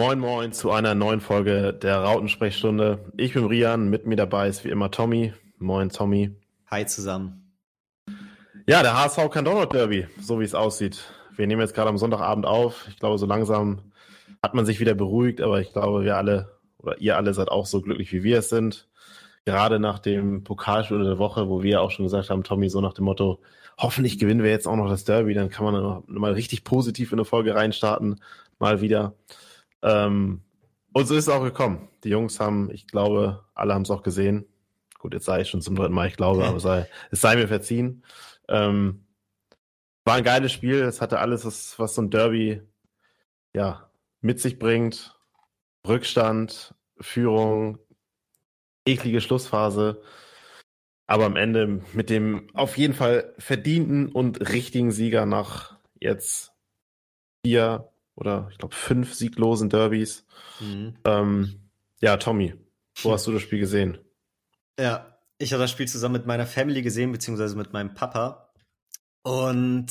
Moin Moin zu einer neuen Folge der Rautensprechstunde. Ich bin Rian, mit mir dabei ist wie immer Tommy. Moin Tommy. Hi zusammen. Ja, der HSV kann Donald Derby, so wie es aussieht. Wir nehmen jetzt gerade am Sonntagabend auf. Ich glaube, so langsam hat man sich wieder beruhigt, aber ich glaube, wir alle oder ihr alle seid auch so glücklich, wie wir es sind. Gerade nach dem Pokalspiel der Woche, wo wir auch schon gesagt haben, Tommy, so nach dem Motto, hoffentlich gewinnen wir jetzt auch noch das Derby, dann kann man mal richtig positiv in eine Folge reinstarten, mal wieder. Ähm, und so ist es auch gekommen. Die Jungs haben, ich glaube, alle haben es auch gesehen. Gut, jetzt sage ich schon zum dritten Mal, ich glaube, aber sei, es sei mir verziehen. Ähm, war ein geiles Spiel. Es hatte alles, was, was so ein Derby ja, mit sich bringt. Rückstand, Führung, eklige Schlussphase. Aber am Ende mit dem auf jeden Fall verdienten und richtigen Sieger nach jetzt vier oder ich glaube fünf sieglosen Derbys. Mhm. Ähm, ja, Tommy, wo hast du das Spiel gesehen? Ja, ich habe das Spiel zusammen mit meiner Family gesehen, beziehungsweise mit meinem Papa. Und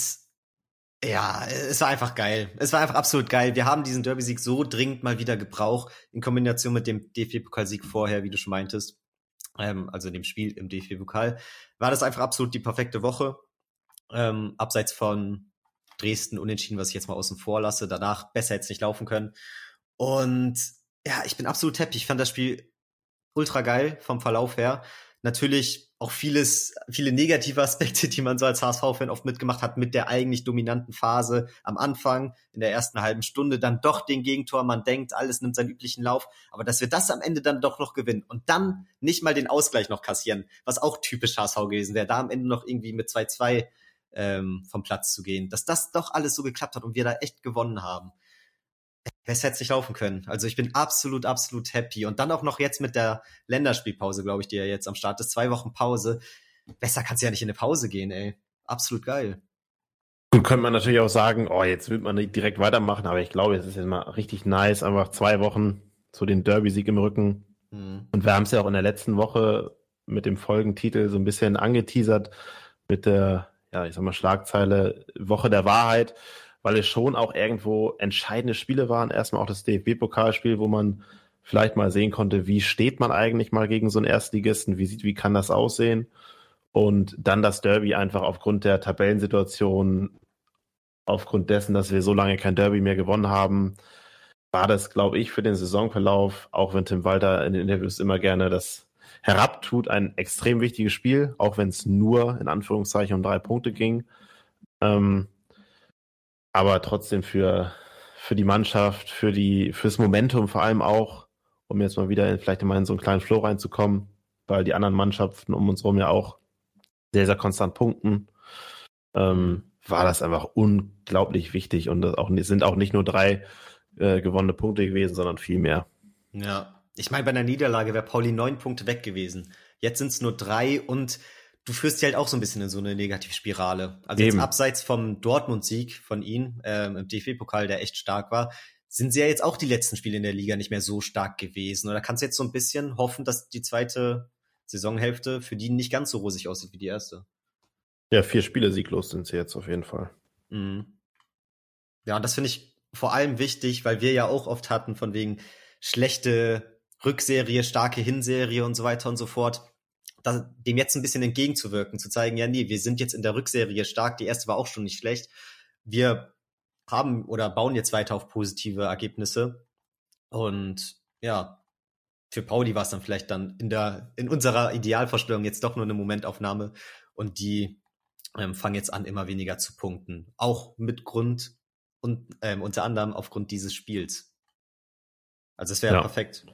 ja, es war einfach geil. Es war einfach absolut geil. Wir haben diesen Derby-Sieg so dringend mal wieder gebraucht, in Kombination mit dem DFB-Pokalsieg vorher, wie du schon meintest. Ähm, also dem Spiel im DFB-Pokal. War das einfach absolut die perfekte Woche. Ähm, abseits von Dresden unentschieden, was ich jetzt mal außen vor lasse. Danach besser jetzt nicht laufen können. Und ja, ich bin absolut happy. Ich fand das Spiel ultra geil vom Verlauf her. Natürlich auch vieles, viele negative Aspekte, die man so als HSV-Fan oft mitgemacht hat, mit der eigentlich dominanten Phase am Anfang, in der ersten halben Stunde, dann doch den Gegentor, man denkt, alles nimmt seinen üblichen Lauf, aber dass wir das am Ende dann doch noch gewinnen und dann nicht mal den Ausgleich noch kassieren, was auch typisch HSV gewesen wäre, da am Ende noch irgendwie mit 2-2 ähm, vom Platz zu gehen. Dass das doch alles so geklappt hat und wir da echt gewonnen haben. Besser hätte es nicht laufen können. Also ich bin absolut, absolut happy. Und dann auch noch jetzt mit der Länderspielpause, glaube ich, die ja jetzt am Start ist. Zwei Wochen Pause. Besser kannst du ja nicht in eine Pause gehen, ey. Absolut geil. Gut, könnte man natürlich auch sagen, oh, jetzt wird man nicht direkt weitermachen, aber ich glaube, es ist jetzt mal richtig nice, einfach zwei Wochen zu den Derby-Sieg im Rücken. Mhm. Und wir haben es ja auch in der letzten Woche mit dem Folgentitel so ein bisschen angeteasert mit der ja, ich sag mal, Schlagzeile Woche der Wahrheit, weil es schon auch irgendwo entscheidende Spiele waren. Erstmal auch das DFB-Pokalspiel, wo man vielleicht mal sehen konnte, wie steht man eigentlich mal gegen so einen Erstligisten, wie sieht, wie kann das aussehen? Und dann das Derby einfach aufgrund der Tabellensituation, aufgrund dessen, dass wir so lange kein Derby mehr gewonnen haben, war das, glaube ich, für den Saisonverlauf, auch wenn Tim Walter in den Interviews immer gerne das herabtut, ein extrem wichtiges Spiel, auch wenn es nur in Anführungszeichen um drei Punkte ging. Ähm, aber trotzdem für, für die Mannschaft, für die, fürs Momentum vor allem auch, um jetzt mal wieder in, vielleicht mal in so einen kleinen Flow reinzukommen, weil die anderen Mannschaften um uns herum ja auch sehr, sehr konstant punkten, ähm, war das einfach unglaublich wichtig und das auch, sind auch nicht nur drei äh, gewonnene Punkte gewesen, sondern viel mehr. Ja, ich meine, bei einer Niederlage wäre Pauli neun Punkte weg gewesen. Jetzt sind es nur drei und du führst sie halt auch so ein bisschen in so eine Negativspirale. Also Eben. jetzt abseits vom Dortmund-Sieg von ihnen ähm, im DFB-Pokal, der echt stark war, sind sie ja jetzt auch die letzten Spiele in der Liga nicht mehr so stark gewesen. Oder kannst du jetzt so ein bisschen hoffen, dass die zweite Saisonhälfte für die nicht ganz so rosig aussieht wie die erste? Ja, vier Spiele sieglos sind sie jetzt auf jeden Fall. Mhm. Ja, und das finde ich vor allem wichtig, weil wir ja auch oft hatten von wegen schlechte Rückserie, starke Hinserie und so weiter und so fort, das, dem jetzt ein bisschen entgegenzuwirken, zu zeigen, ja, nee, wir sind jetzt in der Rückserie stark, die erste war auch schon nicht schlecht. Wir haben oder bauen jetzt weiter auf positive Ergebnisse. Und ja, für Pauli war es dann vielleicht dann in der, in unserer Idealvorstellung jetzt doch nur eine Momentaufnahme und die ähm, fangen jetzt an, immer weniger zu punkten. Auch mit Grund und ähm, unter anderem aufgrund dieses Spiels. Also es wäre ja. perfekt.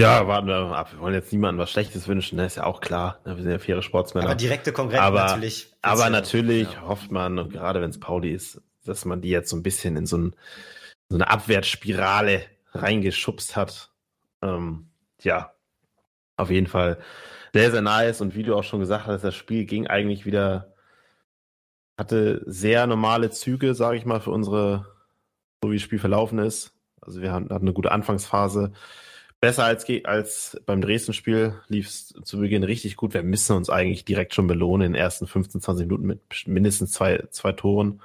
Ja, warten wir mal ab. Wir wollen jetzt niemandem was Schlechtes wünschen, das ist ja auch klar. Ne? Wir sind ja faire Sportsmänner. Aber direkte Konkurrenz aber, natürlich. Aber natürlich ja. hofft man, und gerade wenn es Pauli ist, dass man die jetzt so ein bisschen in so, ein, so eine Abwärtsspirale reingeschubst hat. Ähm, ja, auf jeden Fall sehr, sehr nice. Und wie du auch schon gesagt hast, das Spiel ging eigentlich wieder, hatte sehr normale Züge, sage ich mal, für unsere, so wie das Spiel verlaufen ist. Also wir hatten eine gute Anfangsphase besser als, als beim Dresden-Spiel, lief es zu Beginn richtig gut. Wir müssen uns eigentlich direkt schon belohnen in den ersten 15, 20 Minuten mit mindestens zwei, zwei Toren.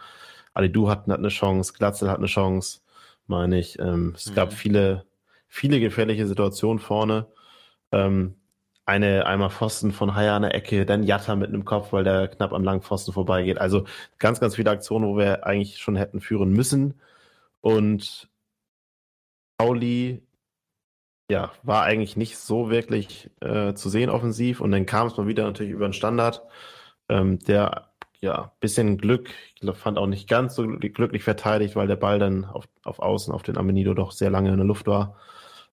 Alidu hat, hat eine Chance, Glatzel hat eine Chance, meine ich. Ähm, es mhm. gab viele, viele gefährliche Situationen vorne. Ähm, eine einmal Pfosten von Haya an der Ecke, dann Jatta mit einem Kopf, weil der knapp am langen Pfosten vorbeigeht. Also ganz, ganz viele Aktionen, wo wir eigentlich schon hätten führen müssen. Und Pauli, ja, war eigentlich nicht so wirklich äh, zu sehen offensiv. Und dann kam es mal wieder natürlich über den Standard. Ähm, der, ja, bisschen Glück, ich glaub, fand auch nicht ganz so glücklich verteidigt, weil der Ball dann auf, auf Außen auf den Amenido doch sehr lange in der Luft war.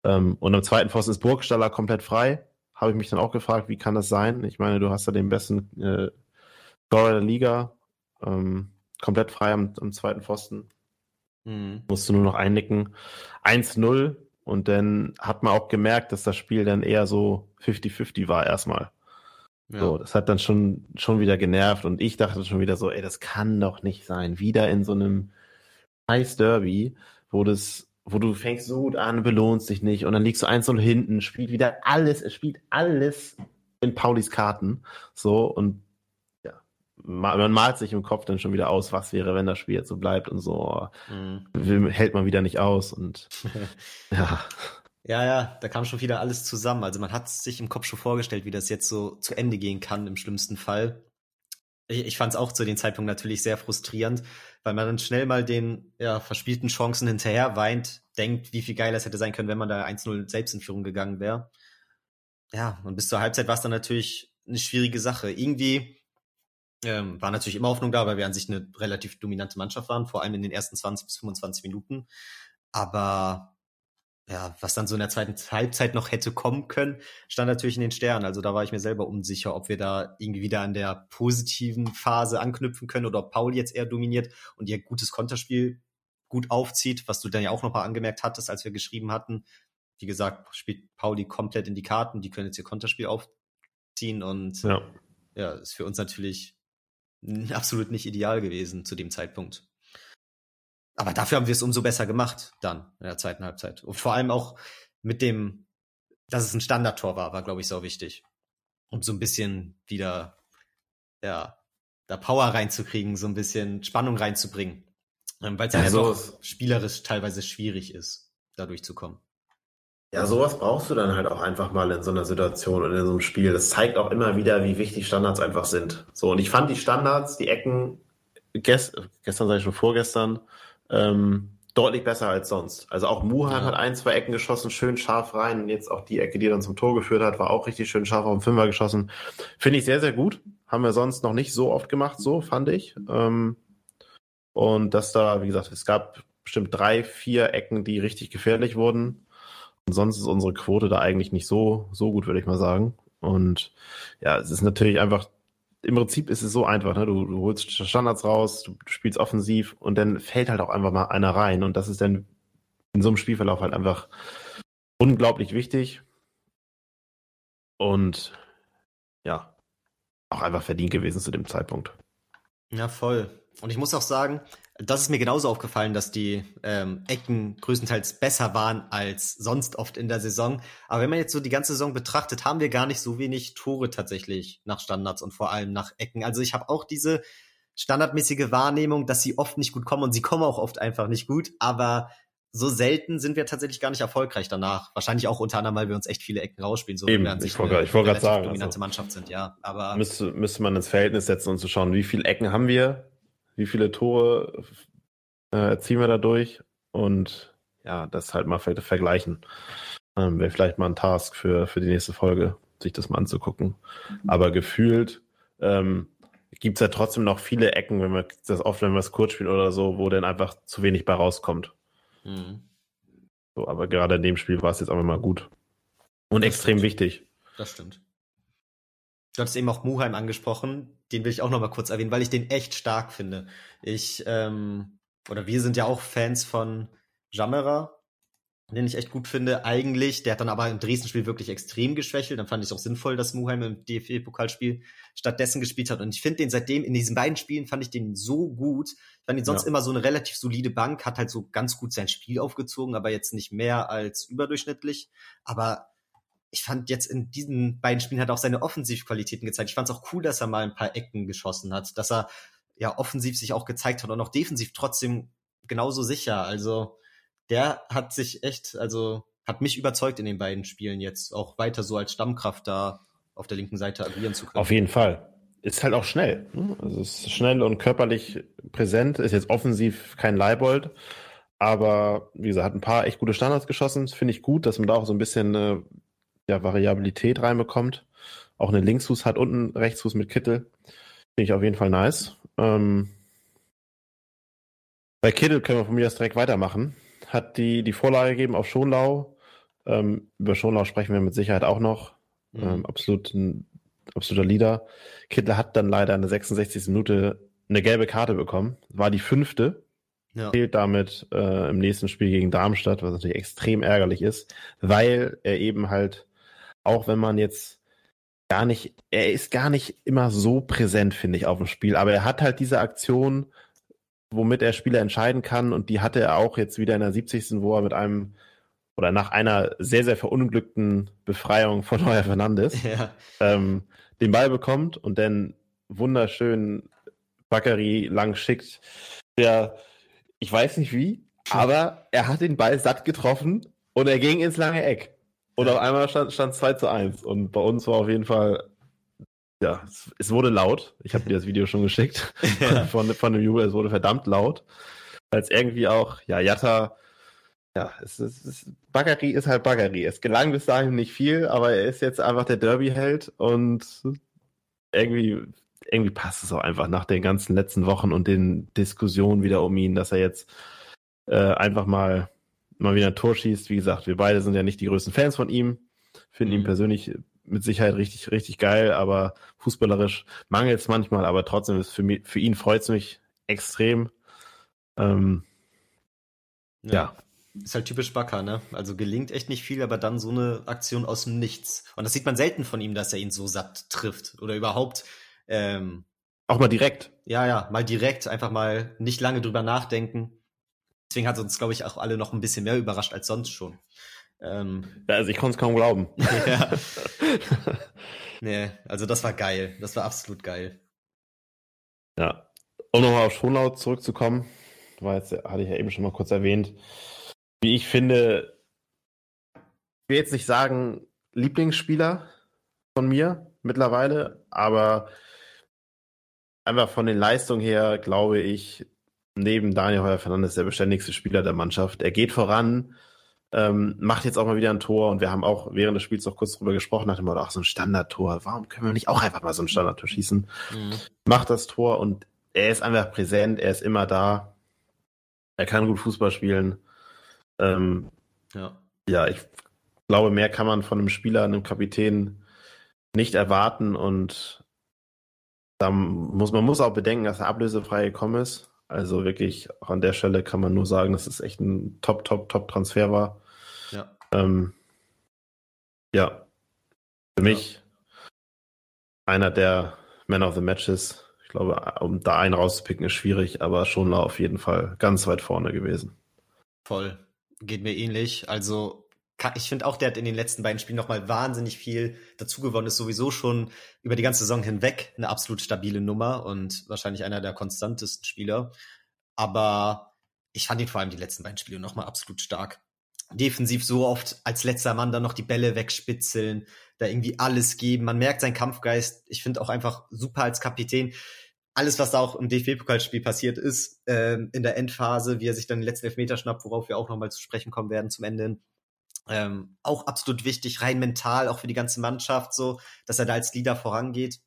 Ähm, und am zweiten Pfosten ist Burgstaller komplett frei habe ich mich dann auch gefragt, wie kann das sein? Ich meine, du hast ja den besten äh, Scorer der Liga, ähm, komplett frei am, am zweiten Pfosten. Mhm. Musst du nur noch einnicken. 1-0 und dann hat man auch gemerkt, dass das Spiel dann eher so 50-50 war erstmal. Ja. So, das hat dann schon, schon wieder genervt und ich dachte schon wieder so, ey, das kann doch nicht sein. Wieder in so einem Heiß Derby, wo das wo du fängst so gut an, belohnst dich nicht und dann liegst du 1-0 hinten, spielt wieder alles, es spielt alles in Paulis Karten. So und man malt sich im Kopf dann schon wieder aus, was wäre, wenn das Spiel jetzt so bleibt und so. Mhm. Hält man wieder nicht aus und ja. Ja, ja, da kam schon wieder alles zusammen. Also man hat sich im Kopf schon vorgestellt, wie das jetzt so zu Ende gehen kann im schlimmsten Fall ich, ich fand es auch zu dem Zeitpunkt natürlich sehr frustrierend, weil man dann schnell mal den ja, verspielten Chancen hinterher weint, denkt, wie viel geiler es hätte sein können, wenn man da 1-0 selbst in Führung gegangen wäre. Ja, und bis zur Halbzeit war es dann natürlich eine schwierige Sache. Irgendwie ähm, war natürlich immer Hoffnung da, weil wir an sich eine relativ dominante Mannschaft waren, vor allem in den ersten 20 bis 25 Minuten. Aber ja, was dann so in der zweiten Halbzeit noch hätte kommen können, stand natürlich in den Sternen. Also da war ich mir selber unsicher, ob wir da irgendwie wieder an der positiven Phase anknüpfen können oder ob Paul jetzt eher dominiert und ihr gutes Konterspiel gut aufzieht, was du dann ja auch noch mal angemerkt hattest, als wir geschrieben hatten. Wie gesagt, spielt Pauli komplett in die Karten, die können jetzt ihr Konterspiel aufziehen und ja, ja ist für uns natürlich absolut nicht ideal gewesen zu dem Zeitpunkt. Aber dafür haben wir es umso besser gemacht dann in der zweiten Halbzeit. Und vor allem auch mit dem, dass es ein Standardtor war, war, glaube ich, so wichtig. Um so ein bisschen wieder, ja, da Power reinzukriegen, so ein bisschen Spannung reinzubringen. Ähm, Weil es ja, also, einfach spielerisch teilweise schwierig ist, da durchzukommen. Ja, sowas brauchst du dann halt auch einfach mal in so einer Situation und in so einem Spiel. Das zeigt auch immer wieder, wie wichtig Standards einfach sind. So, und ich fand die Standards, die Ecken, gest gestern sage ich schon vorgestern, ähm, deutlich besser als sonst. Also auch Muhan ja. hat ein, zwei Ecken geschossen, schön scharf rein. Und jetzt auch die Ecke, die dann zum Tor geführt hat, war auch richtig schön scharf auf den Fünfer geschossen. Finde ich sehr, sehr gut. Haben wir sonst noch nicht so oft gemacht, so fand ich. Ähm, und dass da, wie gesagt, es gab bestimmt drei, vier Ecken, die richtig gefährlich wurden. Sonst ist unsere Quote da eigentlich nicht so, so gut, würde ich mal sagen. Und ja, es ist natürlich einfach im Prinzip ist es so einfach, ne? Du, du holst Standards raus, du, spielst offensiv und dann fällt halt auch einfach mal einer rein. Und das ist dann in so einem Spielverlauf halt einfach unglaublich wichtig. Und ja, auch einfach verdient gewesen zu dem Zeitpunkt. Ja, voll. Und ich muss auch sagen, das ist mir genauso aufgefallen, dass die ähm, Ecken größtenteils besser waren als sonst oft in der Saison. Aber wenn man jetzt so die ganze Saison betrachtet, haben wir gar nicht so wenig Tore tatsächlich nach Standards und vor allem nach Ecken. Also ich habe auch diese standardmäßige Wahrnehmung, dass sie oft nicht gut kommen und sie kommen auch oft einfach nicht gut. Aber so selten sind wir tatsächlich gar nicht erfolgreich danach. Wahrscheinlich auch unter anderem, weil wir uns echt viele Ecken rausspielen. So Eben, wir an sich ich wollte gerade sagen. dominante also, Mannschaft sind, ja. Aber müsste, müsste man ins Verhältnis setzen und zu schauen, wie viele Ecken haben wir wie viele Tore äh, erzielen wir dadurch und ja, das halt mal vielleicht vergleichen. Ähm, Wäre vielleicht mal ein Task für, für die nächste Folge, sich das mal anzugucken. Mhm. Aber gefühlt ähm, gibt es ja trotzdem noch viele Ecken, wenn wir das oft, wenn wir es kurz spielen oder so, wo dann einfach zu wenig bei rauskommt. Mhm. So, aber gerade in dem Spiel war es jetzt einfach mal gut. Und das extrem stimmt. wichtig. Das stimmt. Du hast eben auch Muheim angesprochen den will ich auch noch mal kurz erwähnen, weil ich den echt stark finde. Ich, ähm, oder wir sind ja auch Fans von Jammerer, den ich echt gut finde. Eigentlich, der hat dann aber im Dresden-Spiel wirklich extrem geschwächelt. Dann fand ich es auch sinnvoll, dass Muheim im DFB-Pokalspiel stattdessen gespielt hat. Und ich finde den seitdem, in diesen beiden Spielen fand ich den so gut. Ich fand ihn sonst ja. immer so eine relativ solide Bank, hat halt so ganz gut sein Spiel aufgezogen, aber jetzt nicht mehr als überdurchschnittlich. Aber ich fand jetzt in diesen beiden Spielen hat er auch seine Offensivqualitäten gezeigt. Ich fand es auch cool, dass er mal ein paar Ecken geschossen hat, dass er ja offensiv sich auch gezeigt hat und auch defensiv trotzdem genauso sicher. Also der hat sich echt, also hat mich überzeugt in den beiden Spielen jetzt, auch weiter so als Stammkraft da auf der linken Seite agieren zu können. Auf jeden Fall. Ist halt auch schnell. Ne? Also ist schnell und körperlich präsent. Ist jetzt offensiv kein Leibold. Aber wie gesagt, hat ein paar echt gute Standards geschossen. Finde ich gut, dass man da auch so ein bisschen äh, ja, Variabilität reinbekommt. Auch eine Linksfuß hat und einen Rechtsfuß mit Kittel. Finde ich auf jeden Fall nice. Ähm, bei Kittel können wir von mir das direkt weitermachen. Hat die, die Vorlage gegeben auf Schonlau. Ähm, über Schonlau sprechen wir mit Sicherheit auch noch. Mhm. Ähm, absolut ein absoluter Leader. Kittel hat dann leider in der 66. Minute eine gelbe Karte bekommen. War die fünfte. Ja. Fehlt damit äh, im nächsten Spiel gegen Darmstadt, was natürlich extrem ärgerlich ist, weil er eben halt, auch wenn man jetzt gar nicht, er ist gar nicht immer so präsent, finde ich, auf dem Spiel, aber er hat halt diese Aktion, womit er Spieler entscheiden kann und die hatte er auch jetzt wieder in der 70. wo er mit einem oder nach einer sehr, sehr verunglückten Befreiung von Neuer Fernandes ja. ähm, den Ball bekommt und dann wunderschön Bakary lang schickt, der ich weiß nicht wie, aber er hat den Ball satt getroffen und er ging ins lange Eck. Und auf einmal stand, stand 2 zu 1. Und bei uns war auf jeden Fall, ja, es, es wurde laut. Ich habe dir das Video schon geschickt ja. von, von dem Jubel. Es wurde verdammt laut. Es irgendwie auch, ja, Jatta, ja, es ist, es, Bagari ist halt Bagari. Es gelang bis dahin nicht viel, aber er ist jetzt einfach der Derby-Held und irgendwie irgendwie passt es auch einfach nach den ganzen letzten Wochen und den Diskussionen wieder um ihn, dass er jetzt äh, einfach mal, mal wieder ein Tor schießt. Wie gesagt, wir beide sind ja nicht die größten Fans von ihm, finden mhm. ihn persönlich mit Sicherheit richtig, richtig geil, aber fußballerisch mangelt es manchmal, aber trotzdem ist für, mich, für ihn freut es mich extrem. Ähm, ja. ja. Ist halt typisch Bakker, ne? Also gelingt echt nicht viel, aber dann so eine Aktion aus dem Nichts. Und das sieht man selten von ihm, dass er ihn so satt trifft oder überhaupt ähm, auch mal direkt. Ja, ja, mal direkt, einfach mal nicht lange drüber nachdenken. Deswegen hat uns, glaube ich, auch alle noch ein bisschen mehr überrascht als sonst schon. Ähm, ja, also ich konnte es kaum glauben. ja. nee, also das war geil. Das war absolut geil. Ja. Um nochmal auf Schonlau zurückzukommen, war jetzt, hatte ich ja eben schon mal kurz erwähnt, wie ich finde, ich will jetzt nicht sagen Lieblingsspieler von mir mittlerweile, aber einfach von den Leistungen her, glaube ich, neben Daniel Heuer Fernandes der beständigste Spieler der Mannschaft. Er geht voran, ähm, macht jetzt auch mal wieder ein Tor und wir haben auch während des Spiels noch kurz drüber gesprochen, nach dem Motto, ach, so ein Standardtor, warum können wir nicht auch einfach mal so ein Standardtor schießen? Mhm. Macht das Tor und er ist einfach präsent, er ist immer da. Er kann gut Fußball spielen. Ähm, ja. ja, ich glaube, mehr kann man von einem Spieler, einem Kapitän nicht erwarten und da muss man muss auch bedenken, dass er ablösefrei gekommen ist. Also wirklich auch an der Stelle kann man nur sagen, dass es echt ein Top, Top, Top Transfer war. Ja. Ähm, ja. Für mich einer der Men of the Matches. Ich glaube, um da einen rauszupicken, ist schwierig, aber schon auf jeden Fall ganz weit vorne gewesen. Voll. Geht mir ähnlich. Also ich finde auch, der hat in den letzten beiden Spielen nochmal wahnsinnig viel dazu gewonnen, ist sowieso schon über die ganze Saison hinweg eine absolut stabile Nummer und wahrscheinlich einer der konstantesten Spieler. Aber ich fand ihn vor allem die letzten beiden Spiele nochmal absolut stark. Defensiv so oft als letzter Mann dann noch die Bälle wegspitzeln, da irgendwie alles geben. Man merkt seinen Kampfgeist. Ich finde auch einfach super als Kapitän. Alles, was da auch im DFB-Pokalspiel passiert ist, äh, in der Endphase, wie er sich dann den letzten Elfmeter schnappt, worauf wir auch nochmal zu sprechen kommen werden zum Ende ähm, auch absolut wichtig, rein mental, auch für die ganze Mannschaft, so, dass er da als Leader vorangeht.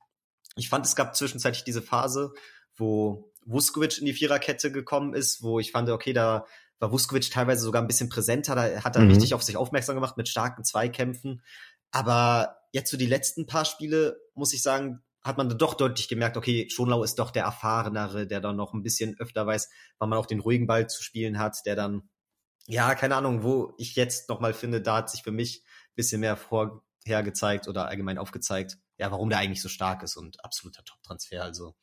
Ich fand, es gab zwischenzeitlich diese Phase, wo Vuskovic in die Viererkette gekommen ist, wo ich fand, okay, da war Vuskovic teilweise sogar ein bisschen präsenter, da hat er mhm. richtig auf sich aufmerksam gemacht mit starken Zweikämpfen. Aber jetzt so die letzten paar Spiele, muss ich sagen, hat man doch deutlich gemerkt, okay, Schonlau ist doch der Erfahrenere, der dann noch ein bisschen öfter weiß, wann man auch den ruhigen Ball zu spielen hat, der dann ja, keine Ahnung, wo ich jetzt nochmal finde, da hat sich für mich ein bisschen mehr vorher gezeigt oder allgemein aufgezeigt, ja, warum der eigentlich so stark ist und absoluter Top-Transfer. Also,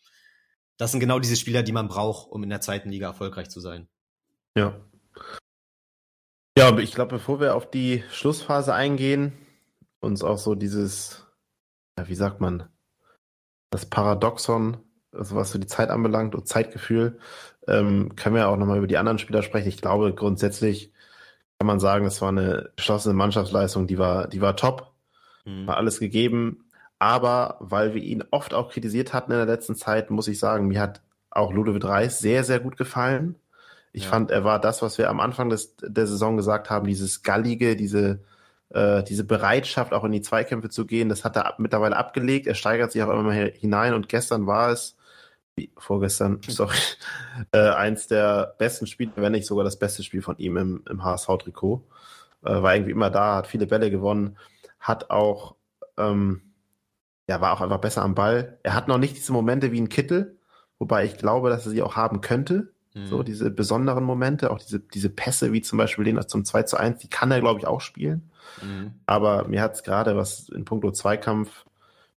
das sind genau diese Spieler, die man braucht, um in der zweiten Liga erfolgreich zu sein. Ja. Ja, aber ich glaube, bevor wir auf die Schlussphase eingehen, uns auch so dieses, ja, wie sagt man, das Paradoxon, also was so die Zeit anbelangt und Zeitgefühl, ähm, können wir auch nochmal über die anderen Spieler sprechen. Ich glaube grundsätzlich, kann man sagen, es war eine geschlossene Mannschaftsleistung, die war, die war top, mhm. war alles gegeben. Aber weil wir ihn oft auch kritisiert hatten in der letzten Zeit, muss ich sagen, mir hat auch Ludovic Reis sehr, sehr gut gefallen. Ich ja. fand, er war das, was wir am Anfang des, der Saison gesagt haben, dieses Gallige, diese, äh, diese Bereitschaft, auch in die Zweikämpfe zu gehen, das hat er ab, mittlerweile abgelegt. Er steigert sich auch immer mehr hinein und gestern war es, vorgestern, sorry, äh, eins der besten Spiele, wenn nicht sogar das beste Spiel von ihm im, im HSV-Trikot. Äh, war irgendwie immer da, hat viele Bälle gewonnen, hat auch, ähm, ja, war auch einfach besser am Ball. Er hat noch nicht diese Momente wie ein Kittel, wobei ich glaube, dass er sie auch haben könnte. Mhm. So, diese besonderen Momente, auch diese, diese Pässe, wie zum Beispiel den zum 2 zu 1, die kann er, glaube ich, auch spielen. Mhm. Aber mir hat es gerade, was in puncto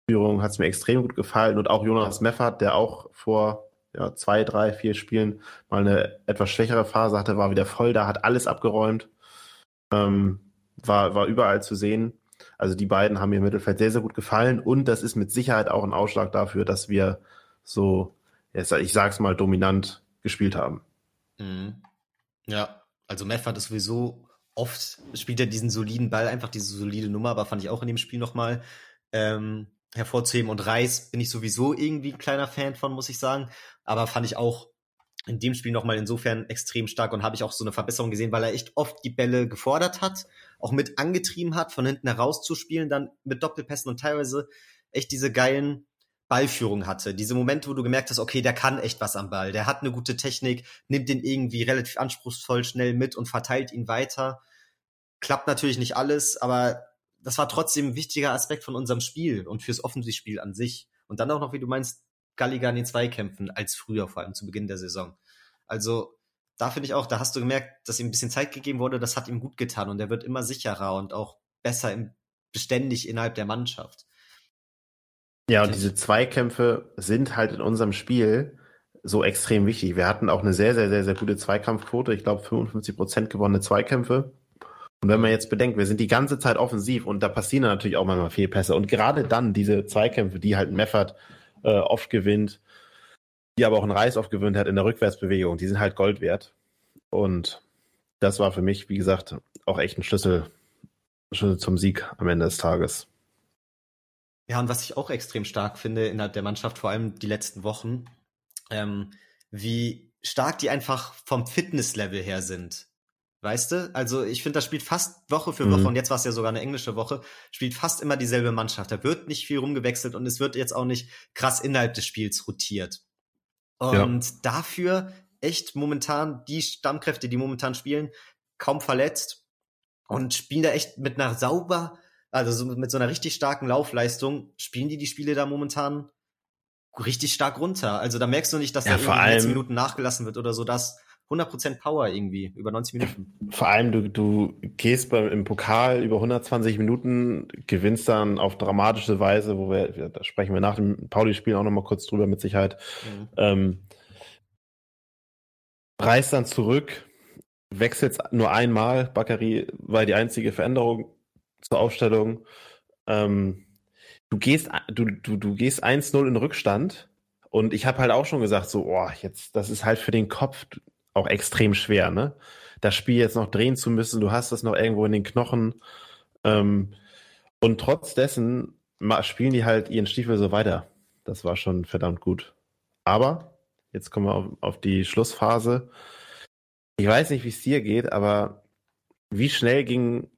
Zweikampfführung, hat es mir extrem gut gefallen. Und auch Jonas Meffert, der auch vor ja, zwei, drei, vier Spielen mal eine etwas schwächere Phase hatte, war wieder voll da, hat alles abgeräumt. Ähm, war, war überall zu sehen. Also die beiden haben mir im Mittelfeld sehr, sehr gut gefallen und das ist mit Sicherheit auch ein Ausschlag dafür, dass wir so, ich sag's mal, dominant gespielt haben. Mhm. Ja, also Meffert ist sowieso oft, spielt er diesen soliden Ball, einfach diese solide Nummer, aber fand ich auch in dem Spiel nochmal ähm, hervorzuheben. Und Reis bin ich sowieso irgendwie ein kleiner Fan von, muss ich sagen. Aber fand ich auch in dem Spiel nochmal insofern extrem stark und habe ich auch so eine Verbesserung gesehen, weil er echt oft die Bälle gefordert hat, auch mit angetrieben hat, von hinten heraus zu spielen, dann mit Doppelpässen und teilweise echt diese geilen Ballführung hatte. Diese Momente, wo du gemerkt hast, okay, der kann echt was am Ball, der hat eine gute Technik, nimmt den irgendwie relativ anspruchsvoll schnell mit und verteilt ihn weiter. Klappt natürlich nicht alles, aber das war trotzdem ein wichtiger Aspekt von unserem Spiel und fürs Offensivspiel an sich. Und dann auch noch, wie du meinst, Galligan in den Zweikämpfen als früher, vor allem zu Beginn der Saison. Also da finde ich auch, da hast du gemerkt, dass ihm ein bisschen Zeit gegeben wurde, das hat ihm gut getan und er wird immer sicherer und auch besser im, beständig innerhalb der Mannschaft. Ja, und diese Zweikämpfe sind halt in unserem Spiel so extrem wichtig. Wir hatten auch eine sehr, sehr, sehr, sehr gute Zweikampfquote. Ich glaube, 55 Prozent gewonnene Zweikämpfe. Und wenn man jetzt bedenkt, wir sind die ganze Zeit offensiv und da passieren natürlich auch manchmal Fehlpässe. Und gerade dann diese Zweikämpfe, die halt Meffert äh, oft gewinnt, die aber auch ein Reis oft gewinnt hat in der Rückwärtsbewegung, die sind halt Gold wert. Und das war für mich, wie gesagt, auch echt ein Schlüssel, Schlüssel zum Sieg am Ende des Tages. Ja, und was ich auch extrem stark finde innerhalb der Mannschaft, vor allem die letzten Wochen, ähm, wie stark die einfach vom Fitnesslevel her sind. Weißt du? Also ich finde, das spielt fast Woche für Woche, mhm. und jetzt war es ja sogar eine englische Woche, spielt fast immer dieselbe Mannschaft. Da wird nicht viel rumgewechselt und es wird jetzt auch nicht krass innerhalb des Spiels rotiert. Und ja. dafür echt momentan die Stammkräfte, die momentan spielen, kaum verletzt und spielen da echt mit einer sauber also so mit so einer richtig starken Laufleistung spielen die die Spiele da momentan richtig stark runter. Also da merkst du nicht, dass ja, da irgendwie in 10 Minuten nachgelassen wird oder so. Das 100% Power irgendwie über 90 Minuten. Vor allem du, du gehst beim, im Pokal über 120 Minuten, gewinnst dann auf dramatische Weise, wo wir, da sprechen wir nach dem Pauli-Spiel auch nochmal kurz drüber mit Sicherheit. Mhm. Ähm, reist dann zurück, wechselt nur einmal. Bakary war die einzige Veränderung zur Aufstellung. Ähm, du gehst, du, du, du gehst 1-0 in Rückstand und ich habe halt auch schon gesagt, so, oh, jetzt, das ist halt für den Kopf auch extrem schwer, ne? Das Spiel jetzt noch drehen zu müssen, du hast das noch irgendwo in den Knochen. Ähm, und trotz dessen spielen die halt ihren Stiefel so weiter. Das war schon verdammt gut. Aber, jetzt kommen wir auf, auf die Schlussphase. Ich weiß nicht, wie es dir geht, aber wie schnell ging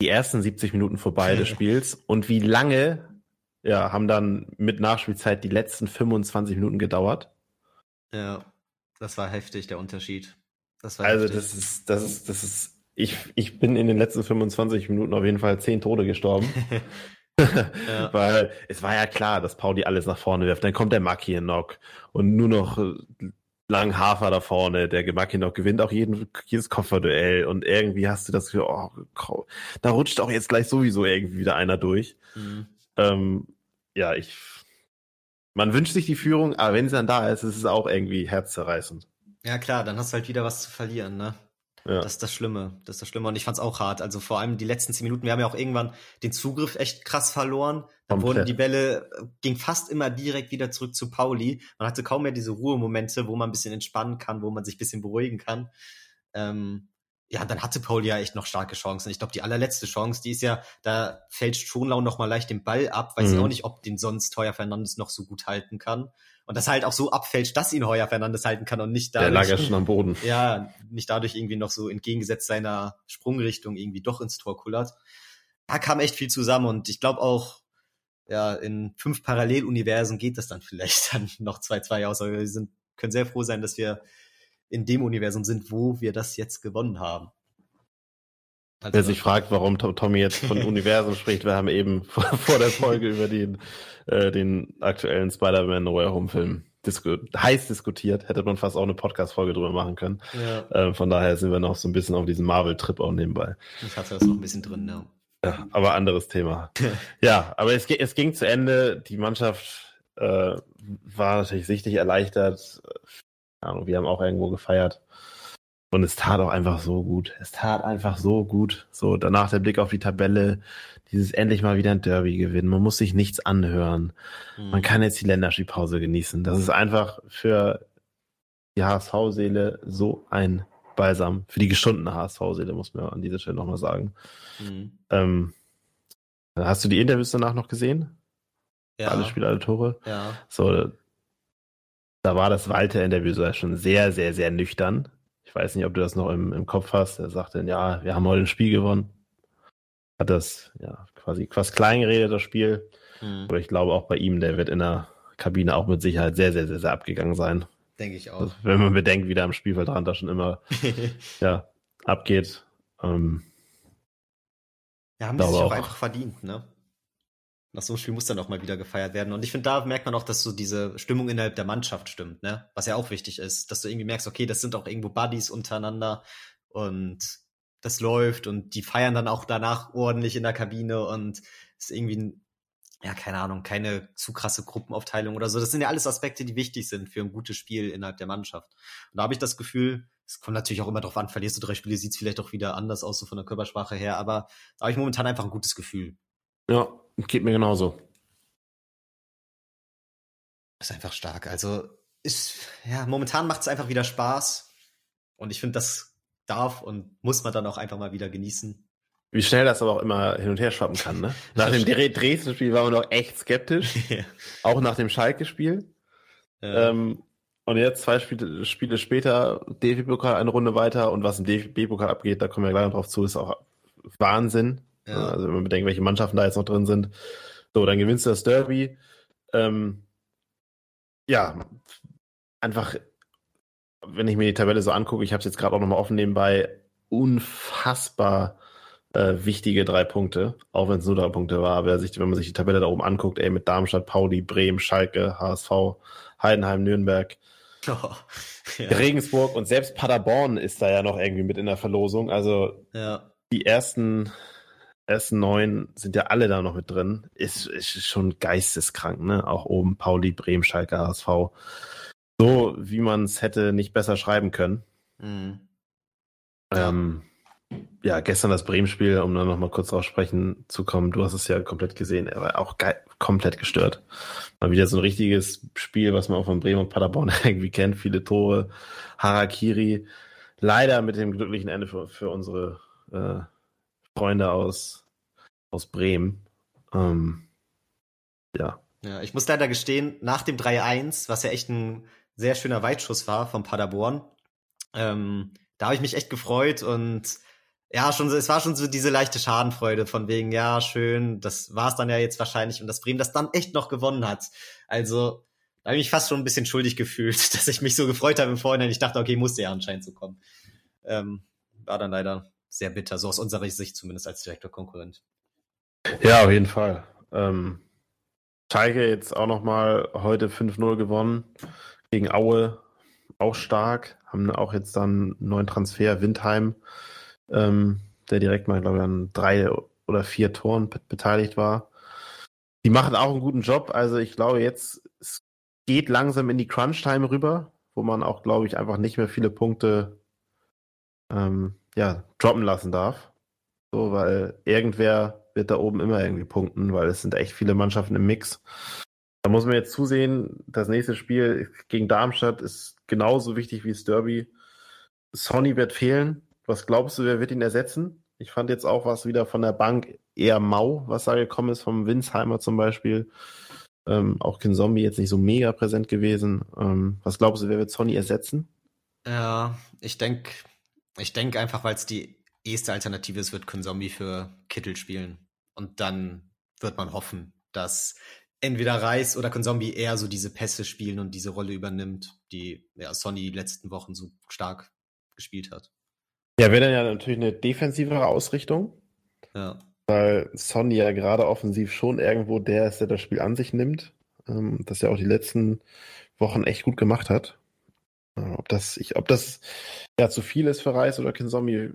die ersten 70 Minuten vorbei des Spiels und wie lange ja, haben dann mit Nachspielzeit die letzten 25 Minuten gedauert. Ja, das war heftig, der Unterschied. also heftig. das ist, das ist, das ist, ich, ich bin in den letzten 25 Minuten auf jeden Fall zehn Tode gestorben. ja. Weil es war ja klar, dass Pauli alles nach vorne wirft. Dann kommt der Maki Knock und nur noch langen Hafer da vorne, der Gemacki noch gewinnt auch jeden, jedes Kofferduell und irgendwie hast du das Gefühl, oh, da rutscht auch jetzt gleich sowieso irgendwie wieder einer durch. Mhm. Ähm, ja, ich, man wünscht sich die Führung, aber wenn sie dann da ist, ist es auch irgendwie herzzerreißend. Ja klar, dann hast du halt wieder was zu verlieren, ne? Ja. Das ist das Schlimme. Das ist das Schlimme. Und ich fand's auch hart. Also vor allem die letzten zehn Minuten. Wir haben ja auch irgendwann den Zugriff echt krass verloren. Dann Komplett. wurden die Bälle, äh, ging fast immer direkt wieder zurück zu Pauli. Man hatte kaum mehr diese Ruhemomente, wo man ein bisschen entspannen kann, wo man sich ein bisschen beruhigen kann. Ähm, ja, dann hatte Paul ja echt noch starke Chancen. Ich glaube, die allerletzte Chance, die ist ja, da fälscht Schonlau noch mal leicht den Ball ab, weiß mhm. ich auch nicht, ob den sonst Heuer Fernandes noch so gut halten kann. Und das halt auch so abfälscht, dass ihn Heuer Fernandes halten kann und nicht dadurch. Der lag ja schon am Boden. Ja, nicht dadurch irgendwie noch so entgegengesetzt seiner Sprungrichtung irgendwie doch ins Tor kullert. Da kam echt viel zusammen und ich glaube auch, ja, in fünf Paralleluniversen geht das dann vielleicht dann noch 2-2 aus. Aber wir sind, können sehr froh sein, dass wir in dem Universum sind, wo wir das jetzt gewonnen haben. Also Wer sich fragt, warum Tommy jetzt von Universum spricht, wir haben eben vor, vor der Folge über den, äh, den aktuellen Spider-Man No Way Home Film disku heiß diskutiert. Hätte man fast auch eine Podcast-Folge drüber machen können. Ja. Äh, von daher sind wir noch so ein bisschen auf diesem Marvel-Trip auch nebenbei. Ich hatte das noch ein bisschen drin, ja. ja aber anderes Thema. ja, aber es, es ging zu Ende. Die Mannschaft äh, war natürlich sichtlich erleichtert. Ahnung, wir haben auch irgendwo gefeiert. Und es tat auch einfach so gut. Es tat einfach so gut. So, danach der Blick auf die Tabelle, dieses endlich mal wieder ein Derby gewinnen. Man muss sich nichts anhören. Mhm. Man kann jetzt die Länderspielpause genießen. Das ist einfach für die HSV-Seele so ein Balsam. Für die geschundene HSV-Seele, muss man an dieser Stelle nochmal sagen. Mhm. Ähm, hast du die Interviews danach noch gesehen? Ja. Alle Spiele, alle Tore? Ja. So, da war das Walter-Interview schon sehr, sehr, sehr nüchtern. Ich weiß nicht, ob du das noch im, im Kopf hast. Er sagte, ja, wir haben heute ein Spiel gewonnen. Hat das ja quasi fast klein geredet, das Spiel. Mhm. Aber ich glaube auch bei ihm, der wird in der Kabine auch mit Sicherheit sehr, sehr, sehr, sehr abgegangen sein. Denke ich auch. Also, wenn man bedenkt, wie da am Spielfeldrand da schon immer ja, abgeht. Ähm, ja, haben sie sich auch, auch einfach verdient, ne? Nach so einem Spiel muss dann auch mal wieder gefeiert werden. Und ich finde, da merkt man auch, dass so diese Stimmung innerhalb der Mannschaft stimmt, ne? Was ja auch wichtig ist, dass du irgendwie merkst, okay, das sind auch irgendwo Buddies untereinander und das läuft und die feiern dann auch danach ordentlich in der Kabine und ist irgendwie, ja, keine Ahnung, keine zu krasse Gruppenaufteilung oder so. Das sind ja alles Aspekte, die wichtig sind für ein gutes Spiel innerhalb der Mannschaft. Und da habe ich das Gefühl, es kommt natürlich auch immer darauf an, verlierst du drei Spiele, sieht es vielleicht auch wieder anders aus, so von der Körpersprache her, aber da habe ich momentan einfach ein gutes Gefühl. Ja, Geht mir genauso. Ist einfach stark. Also ist, ja, momentan macht es einfach wieder Spaß. Und ich finde, das darf und muss man dann auch einfach mal wieder genießen. Wie schnell das aber auch immer hin und her schwappen kann, ne? Nach dem Dresden-Spiel waren wir noch echt skeptisch. ja. Auch nach dem Schalke-Spiel. Ja. Ähm, und jetzt zwei Spiele, Spiele später, DFB-Pokal eine Runde weiter und was im DFB-Pokal abgeht, da kommen wir gleich noch drauf zu, ist auch Wahnsinn. Ja. Also wenn man bedenkt, welche Mannschaften da jetzt noch drin sind. So, dann gewinnst du das Derby. Ähm, ja, einfach, wenn ich mir die Tabelle so angucke, ich habe es jetzt gerade auch nochmal offen nebenbei, unfassbar äh, wichtige drei Punkte, auch wenn es nur drei Punkte war. Aber sich, wenn man sich die Tabelle da oben anguckt, ey, mit Darmstadt, Pauli, Bremen, Schalke, HSV, Heidenheim, Nürnberg, oh, ja. Regensburg und selbst Paderborn ist da ja noch irgendwie mit in der Verlosung. Also ja. die ersten ersten neun sind ja alle da noch mit drin. Ist, ist schon geisteskrank, ne? Auch oben Pauli, Bremen, Schalke, HSV. So, wie man es hätte nicht besser schreiben können. Mhm. Ähm, ja, gestern das Bremen-Spiel, um dann nochmal kurz drauf sprechen zu kommen. Du hast es ja komplett gesehen. Er war auch geil, komplett gestört. Mal wieder so ein richtiges Spiel, was man auch von Bremen und Paderborn irgendwie kennt. Viele Tore, Harakiri. Leider mit dem glücklichen Ende für, für unsere äh, Freunde aus, aus Bremen. Ähm, ja. Ja, ich muss leider gestehen, nach dem 3-1, was ja echt ein sehr schöner Weitschuss war vom Paderborn, ähm, da habe ich mich echt gefreut und ja, schon, es war schon so diese leichte Schadenfreude von wegen, ja, schön, das war es dann ja jetzt wahrscheinlich und dass Bremen das dann echt noch gewonnen hat. Also, da habe ich mich fast schon ein bisschen schuldig gefühlt, dass ich mich so gefreut habe im Vorhinein. Ich dachte, okay, musste ja anscheinend so kommen. Ähm, war dann leider sehr bitter, so aus unserer Sicht zumindest als direkter Konkurrent. Ja, auf jeden Fall. Ähm, Schalke jetzt auch nochmal heute 5-0 gewonnen gegen Aue, auch stark. Haben auch jetzt dann einen neuen Transfer, Windheim, ähm, der direkt mal, glaube ich, an drei oder vier Toren beteiligt war. Die machen auch einen guten Job. Also ich glaube jetzt, es geht langsam in die Crunch-Time rüber, wo man auch, glaube ich, einfach nicht mehr viele Punkte ähm, ja, droppen lassen darf. So, weil irgendwer wird da oben immer irgendwie punkten, weil es sind echt viele Mannschaften im Mix. Da muss man jetzt zusehen, das nächste Spiel gegen Darmstadt ist genauso wichtig wie das Derby. Sonny wird fehlen, Was glaubst du, wer wird ihn ersetzen? Ich fand jetzt auch was wieder von der Bank eher mau, was da gekommen ist, vom Winsheimer zum Beispiel. Ähm, auch Kin Zombie jetzt nicht so mega präsent gewesen. Ähm, was glaubst du, wer wird Sonny ersetzen? Ja, ich denke, ich denke einfach, weil es die erste Alternative ist, wird Kin Zombie für Kittel spielen. Und dann wird man hoffen, dass entweder Reis oder Konzombie eher so diese Pässe spielen und diese Rolle übernimmt, die ja, Sonny die letzten Wochen so stark gespielt hat. Ja, wäre dann ja natürlich eine defensivere Ausrichtung. Ja. Weil Sonny ja gerade offensiv schon irgendwo der ist, der das Spiel an sich nimmt. Ähm, das ja auch die letzten Wochen echt gut gemacht hat. Ob das, ich, ob das ja zu viel ist für Reis oder Kinzombie.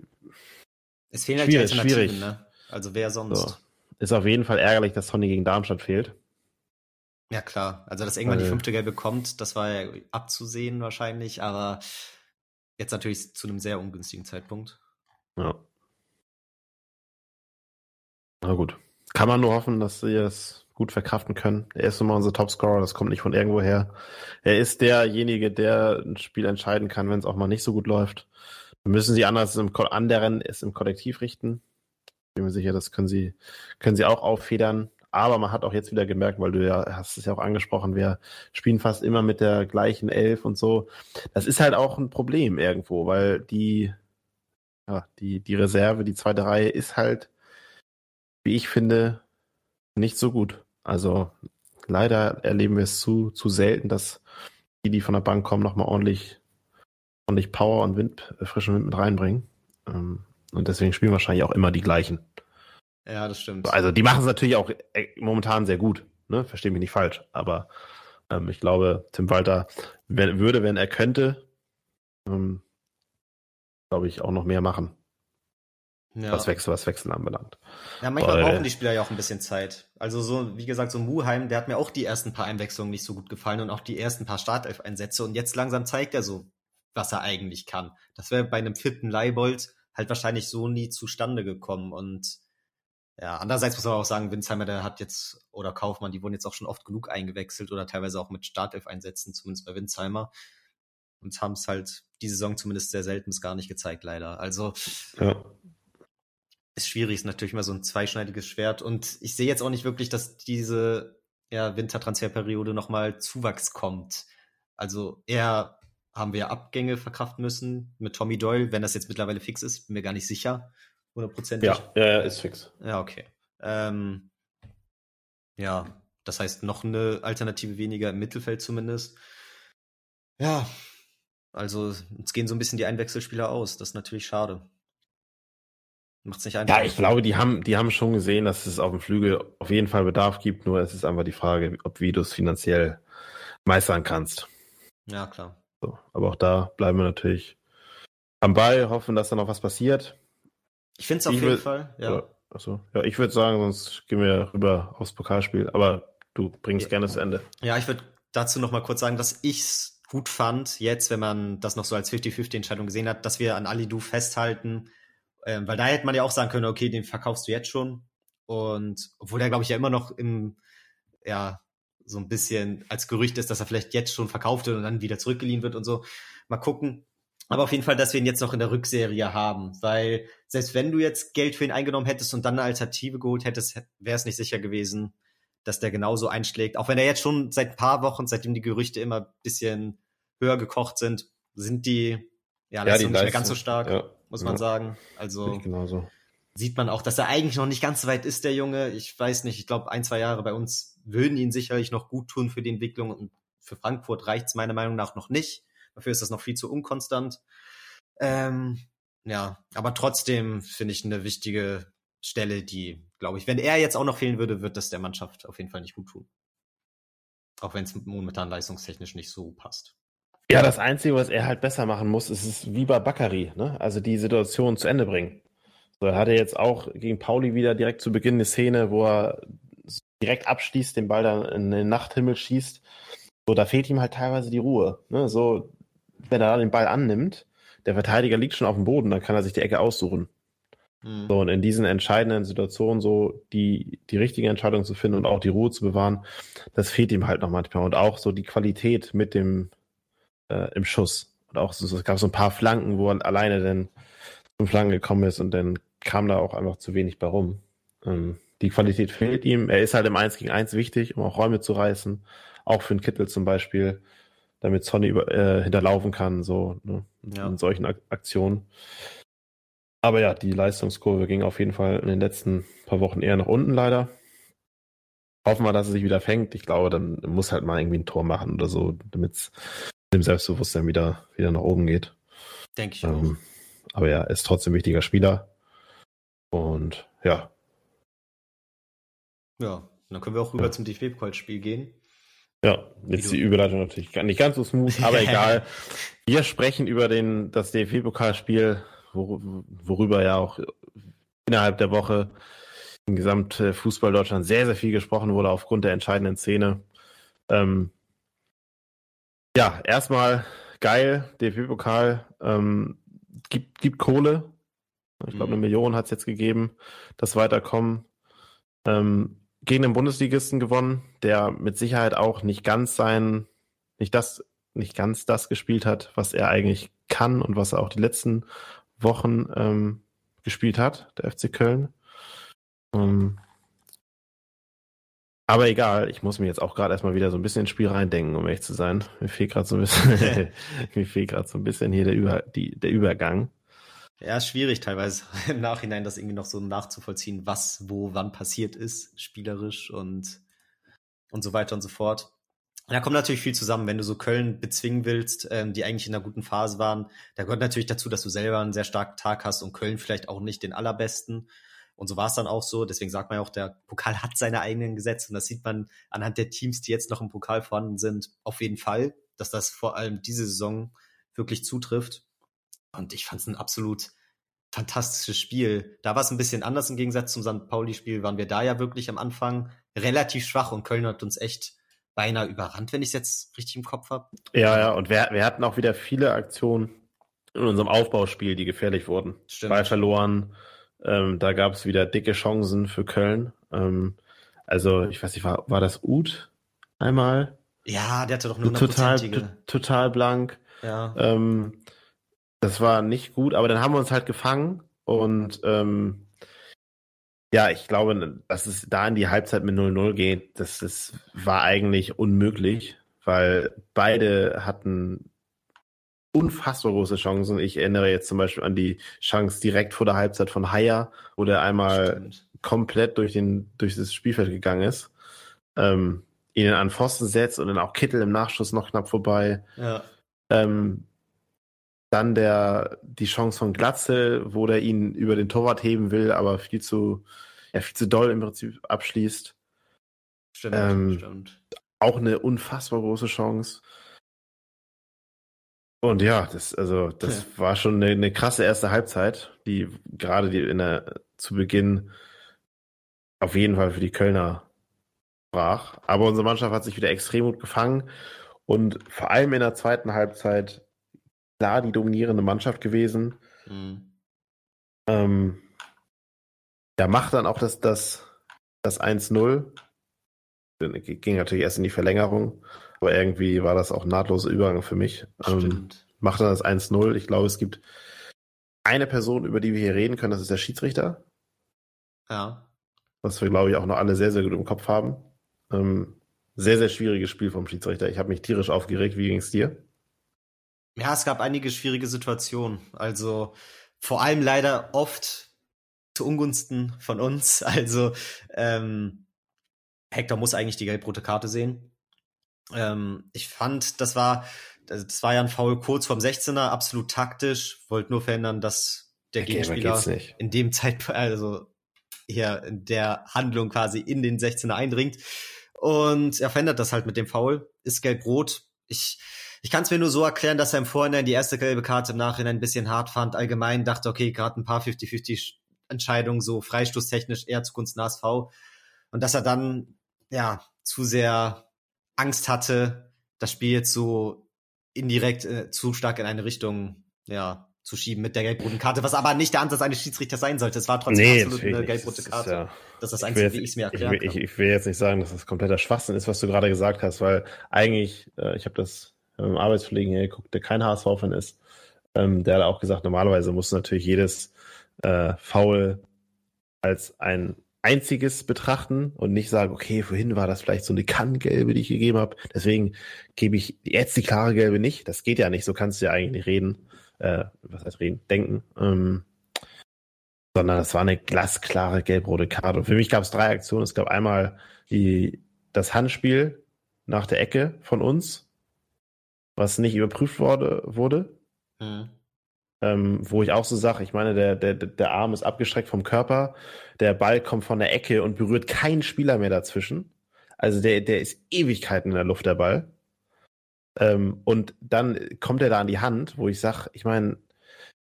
Es fehlen halt schwierig, die Alternativen, schwierig. ne? Also wer sonst? So. Ist auf jeden Fall ärgerlich, dass Sonny gegen Darmstadt fehlt. Ja, klar. Also, dass irgendwann Weil, die fünfte Gelbe kommt, das war ja abzusehen wahrscheinlich, aber jetzt natürlich zu einem sehr ungünstigen Zeitpunkt. Ja. Na gut. Kann man nur hoffen, dass sie es gut verkraften können. Er ist immer unser Topscorer, das kommt nicht von irgendwo her. Er ist derjenige, der ein Spiel entscheiden kann, wenn es auch mal nicht so gut läuft. Wir müssen sie anders im anderen es im Kollektiv richten. Bin mir sicher, das können sie, können sie auch auffedern. Aber man hat auch jetzt wieder gemerkt, weil du ja hast es ja auch angesprochen, wir spielen fast immer mit der gleichen Elf und so. Das ist halt auch ein Problem irgendwo, weil die, ja, die, die Reserve, die zweite Reihe ist halt, wie ich finde, nicht so gut. Also leider erleben wir es zu, zu selten, dass die, die von der Bank kommen, nochmal ordentlich, ordentlich Power und Wind, äh, frischen Wind mit reinbringen. Ähm, und deswegen spielen wahrscheinlich auch immer die gleichen. Ja, das stimmt. Also die machen es natürlich auch äh, momentan sehr gut, ne? Verstehe mich nicht falsch. Aber ähm, ich glaube, Tim Walter wenn, würde, wenn er könnte, ähm, glaube ich, auch noch mehr machen. Ja. Was Wechsel, was Wechsel anbelangt. Ja, manchmal Weil, brauchen die Spieler ja auch ein bisschen Zeit. Also so, wie gesagt, so Muheim, der hat mir auch die ersten paar Einwechslungen nicht so gut gefallen und auch die ersten paar Startelf-Einsätze und jetzt langsam zeigt er so, was er eigentlich kann. Das wäre bei einem fitten Leibold halt wahrscheinlich so nie zustande gekommen und ja, andererseits muss man auch sagen, Winsheimer, der hat jetzt, oder Kaufmann, die wurden jetzt auch schon oft genug eingewechselt oder teilweise auch mit Startelf-Einsätzen, zumindest bei Winsheimer. Und haben es halt die Saison zumindest sehr selten bis gar nicht gezeigt, leider. Also ja. Ist schwierig, ist natürlich immer so ein zweischneidiges Schwert. Und ich sehe jetzt auch nicht wirklich, dass diese ja, Wintertransferperiode nochmal Zuwachs kommt. Also eher haben wir Abgänge verkraften müssen mit Tommy Doyle, wenn das jetzt mittlerweile fix ist, bin mir gar nicht sicher hundertprozentig? Ja, ja, ist fix. Ja, okay. Ähm, ja, das heißt noch eine Alternative weniger im Mittelfeld zumindest. Ja, also uns gehen so ein bisschen die Einwechselspieler aus. Das ist natürlich schade. Macht's nicht einfach. Ja, ich glaube, die haben, die haben schon gesehen, dass es auf dem Flügel auf jeden Fall Bedarf gibt. Nur es ist einfach die Frage, ob wie du es finanziell meistern kannst. Ja, klar. So, aber auch da bleiben wir natürlich am Ball, hoffen, dass da noch was passiert. Ich finde es auf ich jeden Fall, ja. achso. Ja, ich würde sagen, sonst gehen wir rüber aufs Pokalspiel. Aber du bringst ja. gerne zu Ende. Ja, ich würde dazu noch mal kurz sagen, dass ich es gut fand, jetzt, wenn man das noch so als 50-50-Entscheidung gesehen hat, dass wir an Alidu festhalten. Ähm, weil da hätte man ja auch sagen können, okay, den verkaufst du jetzt schon. Und obwohl der, glaube ich, ja immer noch im, ja, so ein bisschen als Gerücht ist, dass er vielleicht jetzt schon verkauft wird und dann wieder zurückgeliehen wird und so. Mal gucken. Aber auf jeden Fall, dass wir ihn jetzt noch in der Rückserie haben, weil selbst wenn du jetzt Geld für ihn eingenommen hättest und dann eine Alternative geholt hättest, wäre es nicht sicher gewesen, dass der genauso einschlägt. Auch wenn er jetzt schon seit ein paar Wochen, seitdem die Gerüchte immer ein bisschen höher gekocht sind, sind die ja, ja die nicht mehr ganz so stark, ja. Muss man ja. sagen. Also sieht man auch, dass er eigentlich noch nicht ganz so weit ist, der Junge. Ich weiß nicht, ich glaube, ein, zwei Jahre bei uns würden ihn sicherlich noch gut tun für die Entwicklung und für Frankfurt reicht es meiner Meinung nach noch nicht. Dafür ist das noch viel zu unkonstant. Ähm, ja, aber trotzdem finde ich eine wichtige Stelle, die, glaube ich, wenn er jetzt auch noch fehlen würde, wird das der Mannschaft auf jeden Fall nicht gut tun. Auch wenn es momentan leistungstechnisch nicht so passt. Ja, das Einzige, was er halt besser machen muss, ist es wie bei Bakary, ne? Also die Situation zu Ende bringen. So, er hatte jetzt auch gegen Pauli wieder direkt zu Beginn eine Szene, wo er direkt abschließt, den Ball dann in den Nachthimmel schießt. So, da fehlt ihm halt teilweise die Ruhe. Ne? So, wenn er den Ball annimmt, der Verteidiger liegt schon auf dem Boden, dann kann er sich die Ecke aussuchen. Mhm. So, und in diesen entscheidenden Situationen so die, die richtige Entscheidung zu finden und auch die Ruhe zu bewahren, das fehlt ihm halt noch manchmal. Und auch so die Qualität mit dem äh, im Schuss. Und auch so, es gab so ein paar Flanken, wo er alleine denn zum Flanken gekommen ist und dann kam da auch einfach zu wenig bei rum. Ähm, die Qualität fehlt ihm. Er ist halt im 1 gegen 1 wichtig, um auch Räume zu reißen. Auch für einen Kittel zum Beispiel, damit Sonny über, äh, hinterlaufen kann, so ne, ja. in solchen Ak Aktionen. Aber ja, die Leistungskurve ging auf jeden Fall in den letzten paar Wochen eher nach unten leider. Hoffen wir, dass er sich wieder fängt. Ich glaube, dann muss halt mal irgendwie ein Tor machen oder so, damit es dem Selbstbewusstsein wieder, wieder nach oben geht. Denke ich ähm, auch. Aber ja, er ist trotzdem wichtiger Spieler. Und ja. Ja, dann können wir auch rüber ja. zum DFB-Pokal-Spiel gehen. Ja, jetzt die Überleitung natürlich nicht ganz so smooth, aber egal. Wir sprechen über den, das DFB-Pokalspiel, worüber ja auch innerhalb der Woche im Gesamtfußball Deutschland sehr, sehr viel gesprochen wurde aufgrund der entscheidenden Szene. Ähm, ja, erstmal geil, DFB-Pokal ähm, gibt, gibt Kohle. Ich glaube, eine mhm. Million hat es jetzt gegeben, das Weiterkommen. Ähm, gegen den Bundesligisten gewonnen, der mit Sicherheit auch nicht ganz sein, nicht das, nicht ganz das gespielt hat, was er eigentlich kann und was er auch die letzten Wochen ähm, gespielt hat, der FC Köln. Ähm, aber egal, ich muss mir jetzt auch gerade erstmal wieder so ein bisschen ins Spiel reindenken, um ehrlich zu sein. Mir fehlt gerade so ein bisschen, mir fehlt gerade so ein bisschen hier der, Über, die, der Übergang. Ja, ist schwierig teilweise im Nachhinein das irgendwie noch so nachzuvollziehen, was, wo, wann passiert ist, spielerisch und, und so weiter und so fort. Da kommt natürlich viel zusammen, wenn du so Köln bezwingen willst, ähm, die eigentlich in einer guten Phase waren. Da gehört natürlich dazu, dass du selber einen sehr starken Tag hast und Köln vielleicht auch nicht den allerbesten. Und so war es dann auch so. Deswegen sagt man ja auch, der Pokal hat seine eigenen Gesetze. Und das sieht man anhand der Teams, die jetzt noch im Pokal vorhanden sind, auf jeden Fall, dass das vor allem diese Saison wirklich zutrifft. Und ich fand es ein absolut fantastisches Spiel. Da war es ein bisschen anders im Gegensatz zum St. Pauli-Spiel. Waren wir da ja wirklich am Anfang relativ schwach und Köln hat uns echt beinahe überrannt, wenn ich es jetzt richtig im Kopf habe. Ja, ja, und wir, wir hatten auch wieder viele Aktionen in unserem Aufbauspiel, die gefährlich wurden. Stimmt. Ball verloren. Ähm, da gab es wieder dicke Chancen für Köln. Ähm, also, ich weiß nicht, war, war das Uth einmal? Ja, der hatte doch nur eine total, total blank. Ja. Ähm, das war nicht gut, aber dann haben wir uns halt gefangen und ähm, ja, ich glaube, dass es da in die Halbzeit mit 0-0 geht, das, das war eigentlich unmöglich, weil beide hatten unfassbar große Chancen. Ich erinnere jetzt zum Beispiel an die Chance direkt vor der Halbzeit von Haier, wo der einmal Stimmt. komplett durch, den, durch das Spielfeld gegangen ist. Ähm, ihn an Pfosten setzt und dann auch Kittel im Nachschuss noch knapp vorbei. Ja. Ähm, dann der, die Chance von Glatzel, wo der ihn über den Torwart heben will, aber viel zu, ja, viel zu doll im Prinzip abschließt. Stimmt, ähm, stimmt. Auch eine unfassbar große Chance. Und ja, das, also, das ja. war schon eine, eine, krasse erste Halbzeit, die gerade die in der, zu Beginn auf jeden Fall für die Kölner brach. Aber unsere Mannschaft hat sich wieder extrem gut gefangen und vor allem in der zweiten Halbzeit klar die dominierende Mannschaft gewesen. Mhm. Ähm, ja, macht dann auch das, das, das 1-0. Ging natürlich erst in die Verlängerung, aber irgendwie war das auch ein nahtloser Übergang für mich. Ähm, macht dann das 1-0. Ich glaube, es gibt eine Person, über die wir hier reden können, das ist der Schiedsrichter. Ja. Was wir, glaube ich, auch noch alle sehr, sehr gut im Kopf haben. Ähm, sehr, sehr schwieriges Spiel vom Schiedsrichter. Ich habe mich tierisch aufgeregt. Wie ging es dir? Ja, es gab einige schwierige Situationen. Also vor allem leider oft zu Ungunsten von uns. Also ähm, Hector muss eigentlich die gelb-rote Karte sehen. Ähm, ich fand, das war, das war ja ein Foul kurz vorm 16er, absolut taktisch, wollte nur verhindern, dass der okay, Gegenspieler in dem Zeitpunkt, also hier in der Handlung quasi in den 16er eindringt. Und er verändert das halt mit dem Foul, ist gelb-rot. Ich, ich kann es mir nur so erklären, dass er im Vorhinein die erste gelbe Karte im Nachhinein ein bisschen hart fand. Allgemein dachte, okay, gerade ein paar 50-50 Entscheidungen, so freistoßtechnisch eher zugunsten HSV. Und dass er dann, ja, zu sehr Angst hatte, das Spiel jetzt so indirekt äh, zu stark in eine Richtung, ja, zu schieben mit der gelb-roten Karte, was aber nicht der Ansatz eines Schiedsrichters sein sollte. Es war trotzdem nee, absolut eine gelb-rote Karte. Das ist, ja, das ist das Einzige, wie ich es mir erklären ich will, ich, ich, will jetzt nicht sagen, dass das kompletter Schwachsinn ist, was du gerade gesagt hast, weil eigentlich, äh, ich habe das im Arbeitspflegen geguckt, der kein HSV-Fan ist. Ähm, der hat auch gesagt, normalerweise muss natürlich jedes äh, Foul als ein einziges betrachten und nicht sagen, okay, vorhin war das vielleicht so eine Kanngelbe, die ich gegeben habe. Deswegen gebe ich jetzt die klare Gelbe nicht. Das geht ja nicht, so kannst du ja eigentlich nicht reden. Äh, was heißt reden? Denken. Ähm, sondern das war eine glasklare gelb-rote Karte. Und für mich gab es drei Aktionen. Es gab einmal die, das Handspiel nach der Ecke von uns, was nicht überprüft wurde. wurde. Mhm. Ähm, wo ich auch so sage, ich meine, der, der, der Arm ist abgestreckt vom Körper, der Ball kommt von der Ecke und berührt keinen Spieler mehr dazwischen. Also der, der ist Ewigkeiten in der Luft, der Ball. Ähm, und dann kommt er da an die Hand, wo ich sage, ich meine,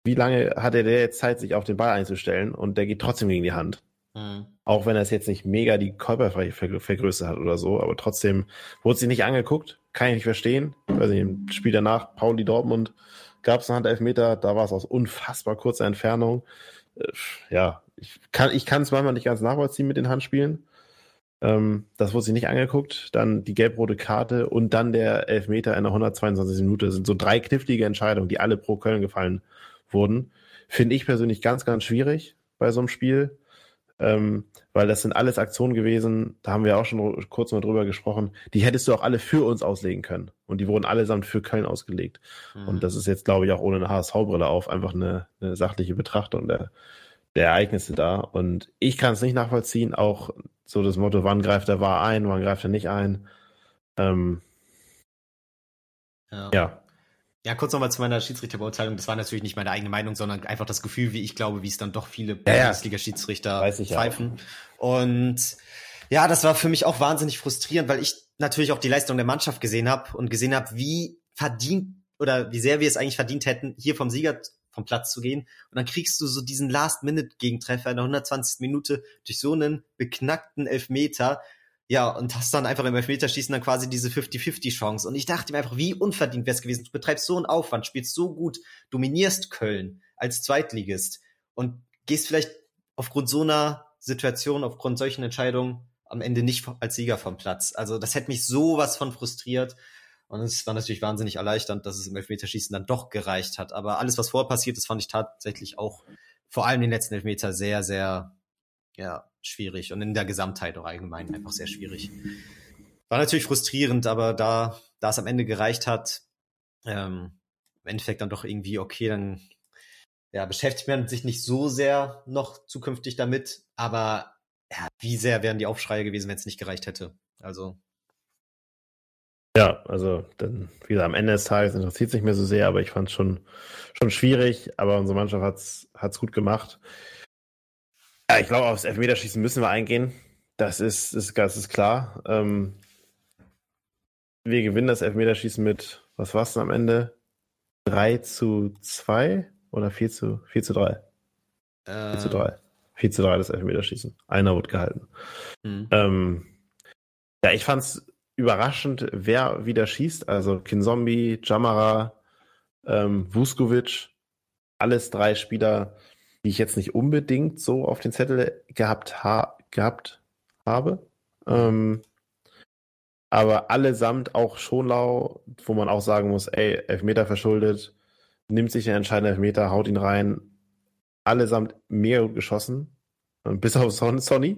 wie lange hat er der jetzt Zeit, sich auf den Ball einzustellen und der geht trotzdem gegen die Hand. Mhm. Auch wenn er es jetzt nicht mega die Körperfläche vergrößert hat oder so, aber trotzdem wurde sie nicht angeguckt, kann ich nicht verstehen. Also im Spiel danach, Pauli Dortmund, gab es einen Handelfmeter, da war es aus unfassbar kurzer Entfernung. Äh, ja, ich kann ich es manchmal nicht ganz nachvollziehen mit den Handspielen. Ähm, das wurde sich nicht angeguckt. Dann die gelb-rote Karte und dann der Elfmeter in der 122. Minute. Das sind so drei knifflige Entscheidungen, die alle pro Köln gefallen wurden. Finde ich persönlich ganz, ganz schwierig bei so einem Spiel, ähm, weil das sind alles Aktionen gewesen, da haben wir auch schon kurz mal drüber gesprochen, die hättest du auch alle für uns auslegen können. Und die wurden allesamt für Köln ausgelegt. Mhm. Und das ist jetzt, glaube ich, auch ohne eine HSV-Brille auf einfach eine, eine sachliche Betrachtung der, der Ereignisse da. Und ich kann es nicht nachvollziehen, auch so das Motto, wann greift er wahr ein, wann greift er nicht ein. Ähm, ja. ja. Ja, kurz nochmal zu meiner Schiedsrichterbeurteilung. Das war natürlich nicht meine eigene Meinung, sondern einfach das Gefühl, wie ich glaube, wie es dann doch viele Bundesliga-Schiedsrichter ja, pfeifen. Auch. Und ja, das war für mich auch wahnsinnig frustrierend, weil ich natürlich auch die Leistung der Mannschaft gesehen habe und gesehen habe, wie verdient oder wie sehr wir es eigentlich verdient hätten, hier vom Sieger vom Platz zu gehen. Und dann kriegst du so diesen Last-Minute-Gegentreffer in der 120. Minute durch so einen beknackten Elfmeter, ja, und hast dann einfach im Elfmeterschießen dann quasi diese 50-50-Chance. Und ich dachte mir einfach, wie unverdient wäre es gewesen. Du betreibst so einen Aufwand, spielst so gut, dominierst Köln als Zweitligist und gehst vielleicht aufgrund so einer Situation, aufgrund solchen Entscheidungen am Ende nicht als Sieger vom Platz. Also das hätte mich sowas von frustriert. Und es war natürlich wahnsinnig erleichternd, dass es im Elfmeterschießen dann doch gereicht hat. Aber alles, was vorher passiert ist, fand ich tatsächlich auch vor allem den letzten Elfmeter sehr, sehr ja, schwierig und in der Gesamtheit auch allgemein einfach sehr schwierig. War natürlich frustrierend, aber da, da es am Ende gereicht hat, ähm, im Endeffekt dann doch irgendwie okay, dann ja, beschäftigt man sich nicht so sehr noch zukünftig damit, aber ja, wie sehr wären die Aufschreie gewesen, wenn es nicht gereicht hätte. Also. Ja, also dann wieder am Ende des Tages interessiert es nicht mehr so sehr, aber ich fand es schon, schon schwierig, aber unsere Mannschaft hat es gut gemacht. Ja, ich glaube, aufs Elfmeterschießen müssen wir eingehen. Das ist, ist, das ist klar. Ähm, wir gewinnen das Elfmeterschießen mit, was war es denn am Ende? 3 zu 2 oder 4 zu, 4 zu 3? Äh, 4 zu 3. 4 zu 3 das Elfmeterschießen. Einer wird gehalten. Mhm. Ähm, ja, ich fand es überraschend, wer wieder schießt. Also Kinzombie, Jamara, ähm, Vuskovic, alles drei Spieler, die ich jetzt nicht unbedingt so auf den Zettel gehabt, ha gehabt habe. Ähm, aber allesamt auch Schonlau, wo man auch sagen muss, ey, Elfmeter verschuldet, nimmt sich den entscheidenden Elfmeter, haut ihn rein. Allesamt mega gut geschossen. Bis auf Son Sonny,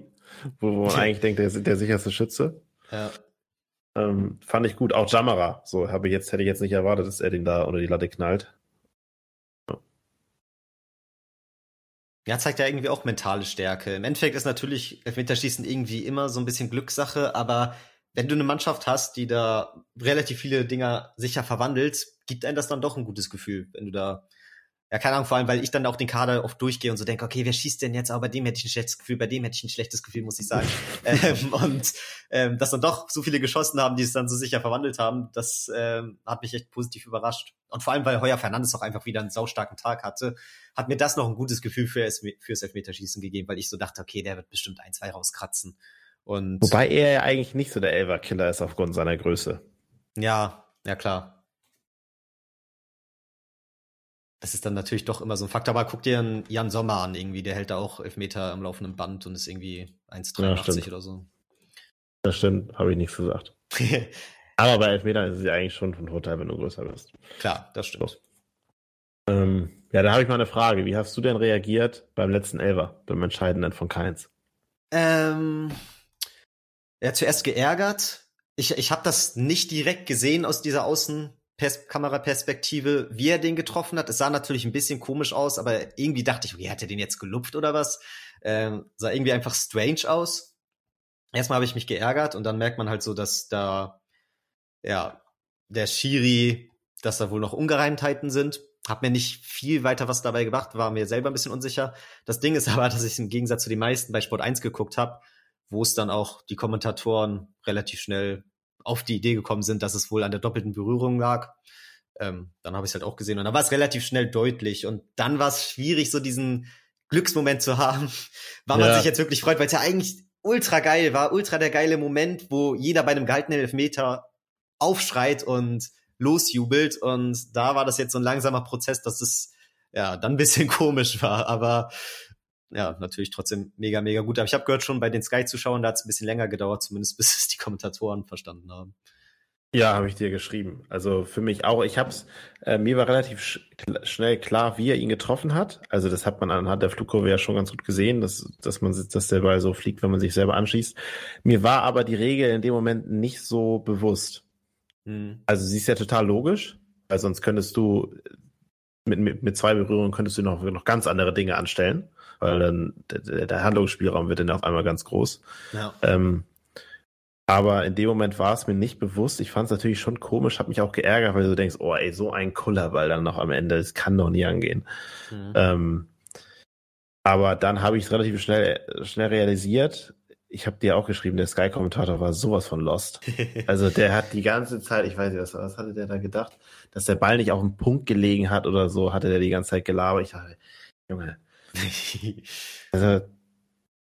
wo, wo man eigentlich denkt, der ist der sicherste Schütze. Ja. Ähm, fand ich gut. Auch Jamara, so habe ich jetzt, hätte ich jetzt nicht erwartet, dass er den da unter die Latte knallt. Ja, zeigt ja irgendwie auch mentale Stärke. Im Endeffekt ist natürlich Elfmeterschießen irgendwie immer so ein bisschen Glückssache, aber wenn du eine Mannschaft hast, die da relativ viele Dinger sicher verwandelt, gibt einem das dann doch ein gutes Gefühl, wenn du da ja, keine Ahnung, vor allem, weil ich dann auch den Kader oft durchgehe und so denke, okay, wer schießt denn jetzt? Aber bei dem hätte ich ein schlechtes Gefühl, bei dem hätte ich ein schlechtes Gefühl, muss ich sagen. ähm, und ähm, dass dann doch so viele geschossen haben, die es dann so sicher verwandelt haben, das ähm, hat mich echt positiv überrascht. Und vor allem, weil Heuer Fernandes auch einfach wieder einen saustarken Tag hatte, hat mir das noch ein gutes Gefühl für fürs Elfmeterschießen gegeben, weil ich so dachte, okay, der wird bestimmt ein, zwei rauskratzen. Und Wobei er ja eigentlich nicht so der Elver-Killer ist aufgrund seiner Größe. Ja, ja klar. Das ist dann natürlich doch immer so ein Faktor. Aber guck dir einen Jan Sommer an, irgendwie, der hält da auch Elfmeter am laufenden Band und ist irgendwie 1,83 ja, oder so. Das stimmt, habe ich nichts gesagt. Aber bei Elfmetern ist es ja eigentlich schon von Vorteil, wenn du größer bist. Klar, das stimmt. So. Ähm, ja, da habe ich mal eine Frage. Wie hast du denn reagiert beim letzten Elver, beim Entscheidenden von Keins? Ähm, ja, zuerst geärgert. Ich, ich habe das nicht direkt gesehen aus dieser Außenkameraperspektive, wie er den getroffen hat. Es sah natürlich ein bisschen komisch aus, aber irgendwie dachte ich, wie hat er den jetzt gelupft oder was? Ähm, sah irgendwie einfach strange aus. Erstmal habe ich mich geärgert und dann merkt man halt so, dass da ja der Schiri, dass da wohl noch Ungereimtheiten sind. Hab mir nicht viel weiter was dabei gebracht, war mir selber ein bisschen unsicher. Das Ding ist aber, dass ich im Gegensatz zu den meisten bei Sport 1 geguckt habe, wo es dann auch die Kommentatoren relativ schnell auf die Idee gekommen sind, dass es wohl an der doppelten Berührung lag. Ähm, dann habe ich es halt auch gesehen und dann war es relativ schnell deutlich und dann war es schwierig, so diesen Glücksmoment zu haben, weil man ja. sich jetzt wirklich freut, weil es ja eigentlich ultra geil war, ultra der geile Moment, wo jeder bei einem gehaltenen Elfmeter aufschreit und losjubelt. Und da war das jetzt so ein langsamer Prozess, dass es ja dann ein bisschen komisch war. Aber ja, natürlich trotzdem mega, mega gut. Aber ich habe gehört schon bei den Sky-Zuschauern, da hat es ein bisschen länger gedauert, zumindest bis es die Kommentatoren verstanden haben. Ja, habe ich dir geschrieben. Also für mich auch. Ich habe es, äh, mir war relativ sch schnell klar, wie er ihn getroffen hat. Also das hat man anhand der Flugkurve ja schon ganz gut gesehen, dass, dass man dass der Ball so fliegt, wenn man sich selber anschießt. Mir war aber die Regel in dem Moment nicht so bewusst. Mhm. Also sie ist ja total logisch, weil sonst könntest du mit, mit, mit zwei Berührungen könntest du noch, noch ganz andere Dinge anstellen, weil dann der, der Handlungsspielraum wird dann auf einmal ganz groß. Ja. Ähm, aber in dem Moment war es mir nicht bewusst. Ich fand es natürlich schon komisch, habe mich auch geärgert, weil du denkst, oh ey, so ein Kullerball dann noch am Ende, das kann doch nie angehen. Mhm. Ähm, aber dann habe ich es relativ schnell, schnell realisiert. Ich habe dir auch geschrieben, der Sky-Kommentator war sowas von lost. Also der hat die ganze Zeit, ich weiß nicht, was, was hatte der da gedacht, dass der Ball nicht auf dem Punkt gelegen hat oder so, hatte der die ganze Zeit gelabert. Ich dachte, Junge. also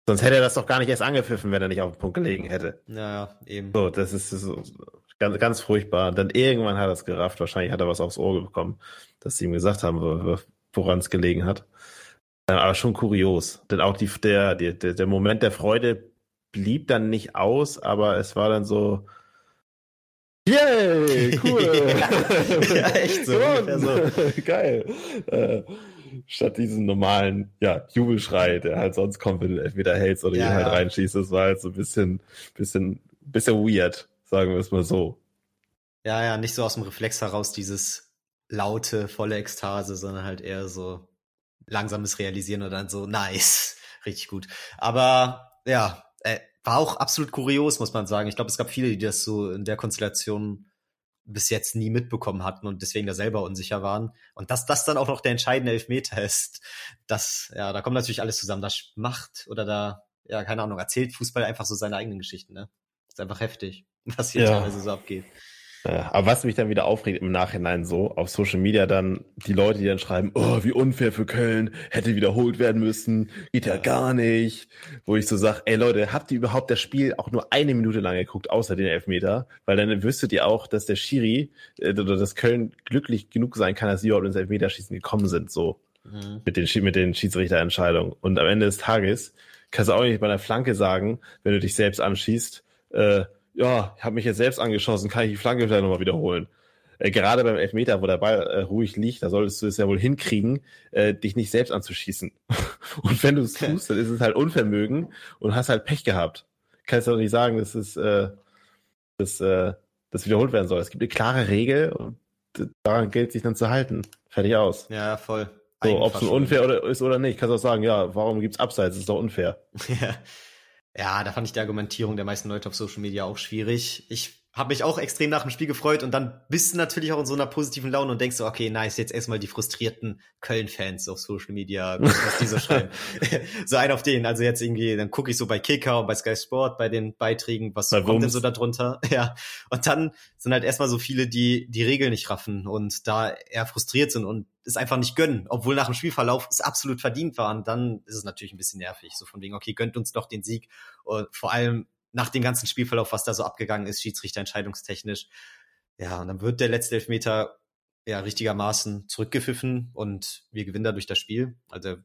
Sonst hätte er das doch gar nicht erst angepfiffen, wenn er nicht auf den Punkt gelegen hätte. Ja, eben. So, das ist so, ganz, ganz furchtbar. Dann irgendwann hat er es gerafft. Wahrscheinlich hat er was aufs Ohr bekommen, dass sie ihm gesagt haben, woran es gelegen hat. Äh, aber schon kurios. Denn auch die, der, der, der Moment der Freude blieb dann nicht aus, aber es war dann so, Yay, cool. ja, ja, echt so. so. Geil. Äh, statt diesen normalen, ja, Jubelschrei, der halt sonst kommt, wenn du Elfmeter hältst oder ja, ihn halt ja. reinschießt. Das war halt so ein bisschen, bisschen, bisschen weird, sagen wir es mal so. Ja, ja, nicht so aus dem Reflex heraus dieses laute, volle Ekstase, sondern halt eher so langsames Realisieren oder dann so nice, richtig gut. Aber ja, äh, war auch absolut kurios, muss man sagen. Ich glaube, es gab viele, die das so in der Konstellation bis jetzt nie mitbekommen hatten und deswegen da selber unsicher waren. Und dass das dann auch noch der entscheidende Elfmeter ist, das, ja, da kommt natürlich alles zusammen. Das macht oder da, ja, keine Ahnung, erzählt Fußball einfach so seine eigenen Geschichten, ne? Ist einfach heftig, was hier ja. teilweise so abgeht. Ja, aber was mich dann wieder aufregt im Nachhinein so, auf Social Media dann die Leute, die dann schreiben, oh, wie unfair für Köln, hätte wiederholt werden müssen, geht ja, ja gar nicht. Wo ich so sag, ey Leute, habt ihr überhaupt das Spiel auch nur eine Minute lang geguckt, außer den Elfmeter? Weil dann wüsstet ihr auch, dass der Schiri äh, oder dass Köln glücklich genug sein kann, dass sie überhaupt ins Elfmeterschießen gekommen sind, so. Mhm. Mit den, mit den Schiedsrichterentscheidungen. Und am Ende des Tages kannst du auch nicht bei einer Flanke sagen, wenn du dich selbst anschießt, äh, ja, ich habe mich jetzt selbst angeschossen, kann ich die Flanke vielleicht nochmal wiederholen. Äh, gerade beim Elfmeter, wo der Ball äh, ruhig liegt, da solltest du es ja wohl hinkriegen, äh, dich nicht selbst anzuschießen. und wenn du es tust, dann ist es halt Unvermögen und hast halt Pech gehabt. Kannst du doch nicht sagen, dass es äh, dass, äh, das wiederholt werden soll. Es gibt eine klare Regel und daran gilt sich dann zu halten. Fertig aus. Ja, voll. So, ob es unfair oder, ist oder nicht, kannst du auch sagen, ja, warum gibt's Abseits? Das ist doch unfair. ja. Ja, da fand ich die Argumentierung der meisten Leute auf Social Media auch schwierig. Ich habe mich auch extrem nach dem Spiel gefreut und dann bist du natürlich auch in so einer positiven Laune und denkst so, okay, nice, jetzt erstmal die frustrierten Köln-Fans auf Social Media, was die so schreiben. so ein auf den, also jetzt irgendwie, dann gucke ich so bei Kicker und bei Sky Sport bei den Beiträgen, was bei kommt denn so da drunter? Ja. Und dann sind halt erstmal so viele, die die Regeln nicht raffen und da eher frustriert sind und es einfach nicht gönnen, obwohl nach dem Spielverlauf es absolut verdient war. Und dann ist es natürlich ein bisschen nervig, so von wegen, okay, gönnt uns doch den Sieg. Und vor allem nach dem ganzen Spielverlauf, was da so abgegangen ist, Schiedsrichterentscheidungstechnisch. Ja, und dann wird der letzte Elfmeter ja richtigermaßen zurückgepfiffen und wir gewinnen dadurch das Spiel. Also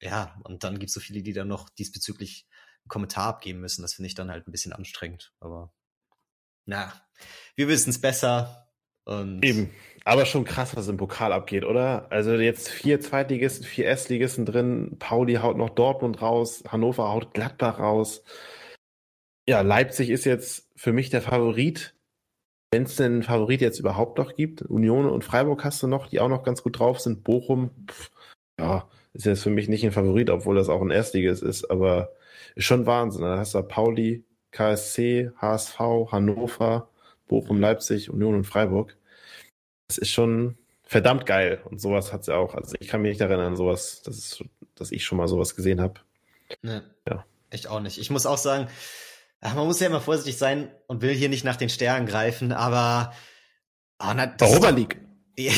ja, und dann gibt es so viele, die dann noch diesbezüglich einen Kommentar abgeben müssen. Das finde ich dann halt ein bisschen anstrengend. Aber na, wir wissen es besser. Und Eben. Aber schon krass, was im Pokal abgeht, oder? Also jetzt vier Zweitligisten, vier Erstligisten drin. Pauli haut noch Dortmund raus. Hannover haut Gladbach raus. Ja, Leipzig ist jetzt für mich der Favorit. Wenn es denn einen Favorit jetzt überhaupt noch gibt. Union und Freiburg hast du noch, die auch noch ganz gut drauf sind. Bochum, pff, ja, ist jetzt für mich nicht ein Favorit, obwohl das auch ein Erstliges ist, aber ist schon Wahnsinn. Da hast du Pauli, KSC, HSV, Hannover, Bochum, Leipzig, Union und Freiburg. Das ist schon verdammt geil. Und sowas hat sie auch. Also ich kann mich nicht erinnern, sowas, dass, es, dass ich schon mal sowas gesehen habe. Ne, ja. Ich auch nicht. Ich muss auch sagen, man muss ja immer vorsichtig sein und will hier nicht nach den Sternen greifen, aber oh, na, Europa League. Ja,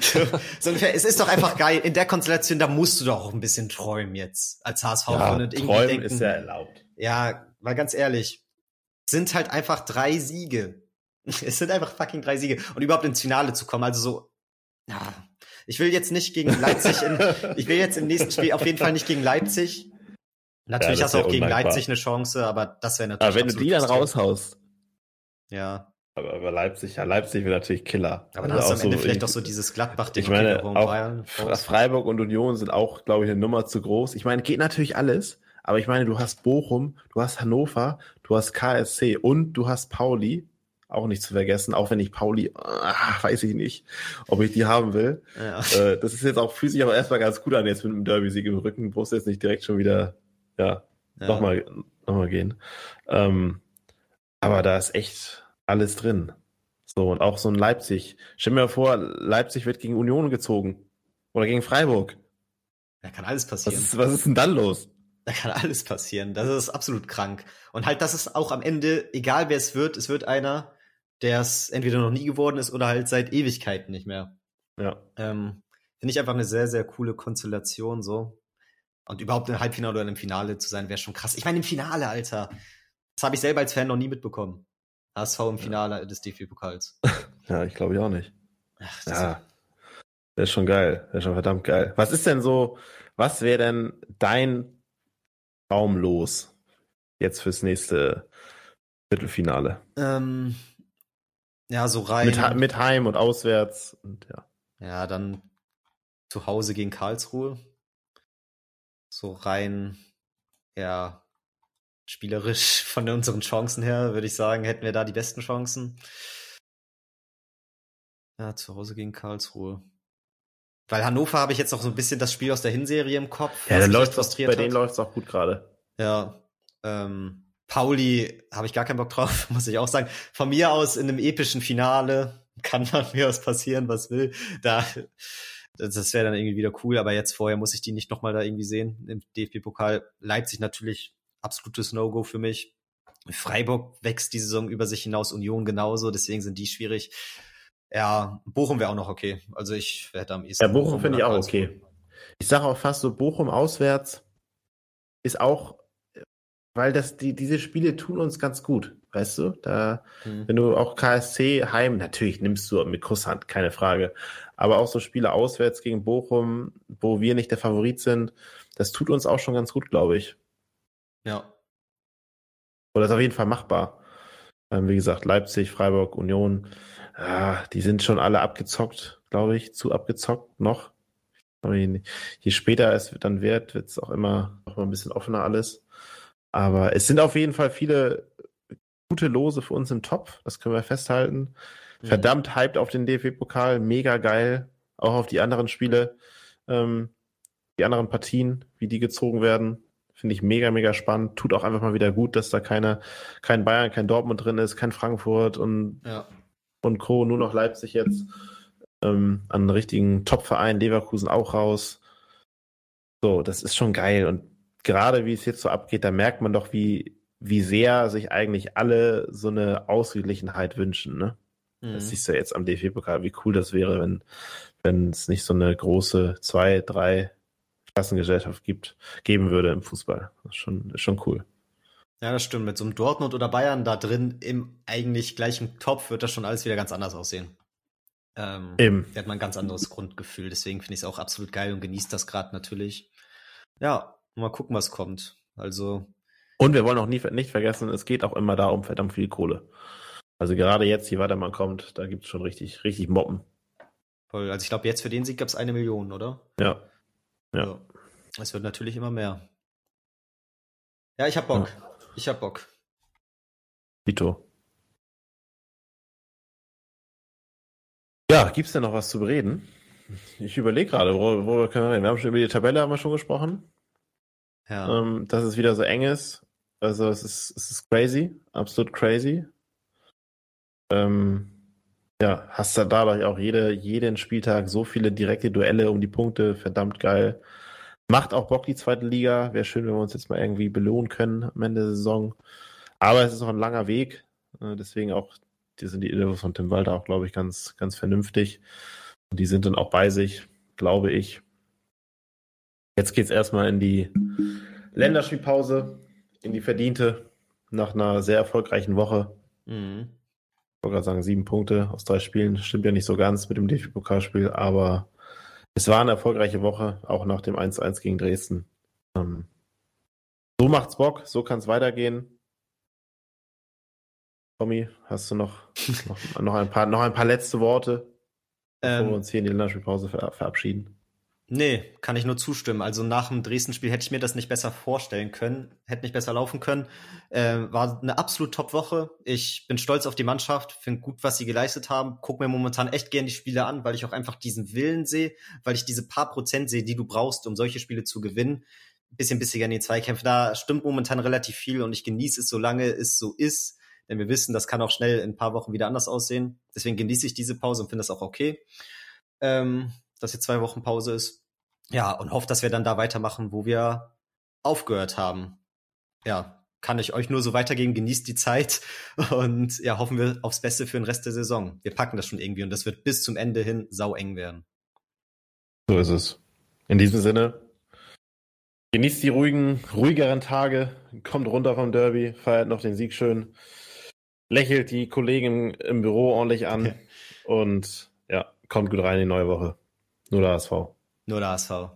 so, so ungefähr. Es ist doch einfach geil. In der Konstellation, da musst du doch auch ein bisschen träumen jetzt als HSV. Ja, und irgendwie träumen denken, ist ja erlaubt. Ja, weil ganz ehrlich, sind halt einfach drei Siege. Es sind einfach fucking drei Siege. Und überhaupt ins Finale zu kommen, also so, ja. Ich will jetzt nicht gegen Leipzig in, ich will jetzt im nächsten Spiel auf jeden Fall nicht gegen Leipzig. Natürlich ja, hast du auch gegen Leipzig eine Chance, aber das wäre natürlich. Aber wenn du die dann raushaust. Ja. Aber, aber Leipzig, ja, Leipzig wäre natürlich Killer. Aber dann also hast du am Ende so, vielleicht auch so dieses Gladbach-Ding. Ich meine, auch Bayern Freiburg und Union sind auch, glaube ich, eine Nummer zu groß. Ich meine, geht natürlich alles. Aber ich meine, du hast Bochum, du hast Hannover, du hast KSC und du hast Pauli auch nicht zu vergessen, auch wenn ich Pauli, ach, weiß ich nicht, ob ich die haben will. Ja. Äh, das ist jetzt auch physisch aber erstmal ganz gut an, jetzt mit einem Derby-Sieg im Rücken, brauchst du jetzt nicht direkt schon wieder, ja, ja. nochmal noch mal gehen. Ähm, aber da ist echt alles drin. So, und auch so ein Leipzig. Stell mir vor, Leipzig wird gegen Union gezogen. Oder gegen Freiburg. Da kann alles passieren. Was ist, was ist denn dann los? Da kann alles passieren. Das ist absolut krank. Und halt, das ist auch am Ende, egal wer es wird, es wird einer, der es entweder noch nie geworden ist oder halt seit Ewigkeiten nicht mehr. Ja. Ähm, Finde ich einfach eine sehr, sehr coole Konstellation so. Und überhaupt im Halbfinale oder im Finale zu sein, wäre schon krass. Ich meine, im Finale, Alter. Das habe ich selber als Fan noch nie mitbekommen. HSV im Finale ja. des DFB-Pokals. Ja, ich glaube ich auch nicht. Ach, ja. Das ist schon geil. Das ist schon verdammt geil. Was ist denn so, was wäre denn dein Traum los jetzt fürs nächste Viertelfinale? Ähm, ja, so rein. Mit, mit Heim und auswärts und ja. Ja, dann zu Hause gegen Karlsruhe. So rein, ja, spielerisch von unseren Chancen her, würde ich sagen, hätten wir da die besten Chancen. Ja, zu Hause gegen Karlsruhe. Weil Hannover habe ich jetzt noch so ein bisschen das Spiel aus der Hinserie im Kopf. Ja, dann läuft bei denen läuft es auch gut gerade. Ja. Ähm, Pauli habe ich gar keinen Bock drauf, muss ich auch sagen. Von mir aus in einem epischen Finale kann man mir was passieren, was will. Da, das wäre dann irgendwie wieder cool, aber jetzt vorher muss ich die nicht nochmal da irgendwie sehen im DFB-Pokal. Leipzig natürlich absolutes No-Go für mich. Freiburg wächst die Saison über sich hinaus, Union genauso, deswegen sind die schwierig. Ja, Bochum wäre auch noch okay. Also ich werde am ehesten. Ja, Bochum, finde ich auch okay. Ich sage auch fast so, Bochum auswärts ist auch weil das, die, diese Spiele tun uns ganz gut, weißt du? Da, mhm. wenn du auch KSC heim, natürlich nimmst du mit Kusshand, keine Frage. Aber auch so Spiele auswärts gegen Bochum, wo wir nicht der Favorit sind, das tut uns auch schon ganz gut, glaube ich. Ja. Oder ist auf jeden Fall machbar. Ähm, wie gesagt, Leipzig, Freiburg, Union, ah, die sind schon alle abgezockt, glaube ich, zu abgezockt noch. Je später es dann wird, wird es auch immer noch mal ein bisschen offener alles. Aber es sind auf jeden Fall viele gute Lose für uns im Topf, das können wir festhalten. Mhm. Verdammt hyped auf den DFB-Pokal, mega geil. Auch auf die anderen Spiele, ähm, die anderen Partien, wie die gezogen werden. Finde ich mega, mega spannend. Tut auch einfach mal wieder gut, dass da keine, kein Bayern, kein Dortmund drin ist, kein Frankfurt und, ja. und Co., nur noch Leipzig jetzt. Ähm, an einen richtigen Top-Verein, Leverkusen auch raus. So, das ist schon geil. Und gerade wie es jetzt so abgeht, da merkt man doch, wie, wie sehr sich eigentlich alle so eine Ausgeglichenheit wünschen. Ne? Mhm. Das siehst du ja jetzt am DFB-Pokal, wie cool das wäre, wenn wenn es nicht so eine große zwei, drei Klassengesellschaft gibt, geben würde im Fußball. Das ist schon, ist schon cool. Ja, das stimmt. Mit so einem Dortmund oder Bayern da drin im eigentlich gleichen Topf wird das schon alles wieder ganz anders aussehen. Ähm, Eben. Da hat man ein ganz anderes Grundgefühl. Deswegen finde ich es auch absolut geil und genießt das gerade natürlich. Ja, Mal gucken, was kommt. Also. Und wir wollen auch nie, nicht vergessen, es geht auch immer da um verdammt viel Kohle. Also gerade jetzt, je weiter man kommt, da gibt es schon richtig, richtig Moppen. Voll. Also ich glaube, jetzt für den Sieg gab es eine Million, oder? Ja. Ja. Es wird natürlich immer mehr. Ja, ich hab Bock. Ja. Ich hab Bock. Vito. Ja, gibt's denn noch was zu bereden? Ich überlege gerade, wo, wo wir können reden. Wir haben schon über die Tabelle haben wir schon gesprochen. Ja. Ähm, dass es wieder so eng ist. Also es ist, es ist crazy, absolut crazy. Ähm, ja, hast du dadurch auch jede, jeden Spieltag so viele direkte Duelle um die Punkte, verdammt geil. Macht auch Bock, die zweite Liga. Wäre schön, wenn wir uns jetzt mal irgendwie belohnen können am Ende der Saison. Aber es ist noch ein langer Weg. Äh, deswegen auch, die sind die Infos von Tim Walter auch, glaube ich, ganz, ganz vernünftig. Und die sind dann auch bei sich, glaube ich. Jetzt geht's erstmal in die Länderspielpause, in die verdiente, nach einer sehr erfolgreichen Woche. Mhm. Ich wollte gerade sagen, sieben Punkte aus drei Spielen. Stimmt ja nicht so ganz mit dem DFB-Pokalspiel, aber es war eine erfolgreiche Woche, auch nach dem 1-1 gegen Dresden. Ähm, so macht's Bock, so kann's weitergehen. Tommy, hast du noch, noch, noch, ein, paar, noch ein paar letzte Worte, bevor ähm, wir uns hier in die Länderspielpause ver verabschieden? Nee, kann ich nur zustimmen. Also nach dem Dresden-Spiel hätte ich mir das nicht besser vorstellen können, hätte nicht besser laufen können. Äh, war eine absolut Top-Woche. Ich bin stolz auf die Mannschaft, finde gut, was sie geleistet haben. Guck mir momentan echt gern die Spiele an, weil ich auch einfach diesen Willen sehe, weil ich diese paar Prozent sehe, die du brauchst, um solche Spiele zu gewinnen. bisschen bissiger in die Zweikämpfe. Da stimmt momentan relativ viel und ich genieße es, solange es so ist. Denn wir wissen, das kann auch schnell in ein paar Wochen wieder anders aussehen. Deswegen genieße ich diese Pause und finde das auch okay. Ähm, dass jetzt zwei Wochen Pause ist. Ja, und hoffe, dass wir dann da weitermachen, wo wir aufgehört haben. Ja, kann ich euch nur so weitergeben. Genießt die Zeit und ja, hoffen wir aufs Beste für den Rest der Saison. Wir packen das schon irgendwie und das wird bis zum Ende hin sau eng werden. So ist es. In diesem Sinne, genießt die ruhigen, ruhigeren Tage, kommt runter vom Derby, feiert noch den Sieg schön, lächelt die Kollegen im Büro ordentlich an und ja, kommt gut rein in die neue Woche. Nur der HSV. Nur der HSV.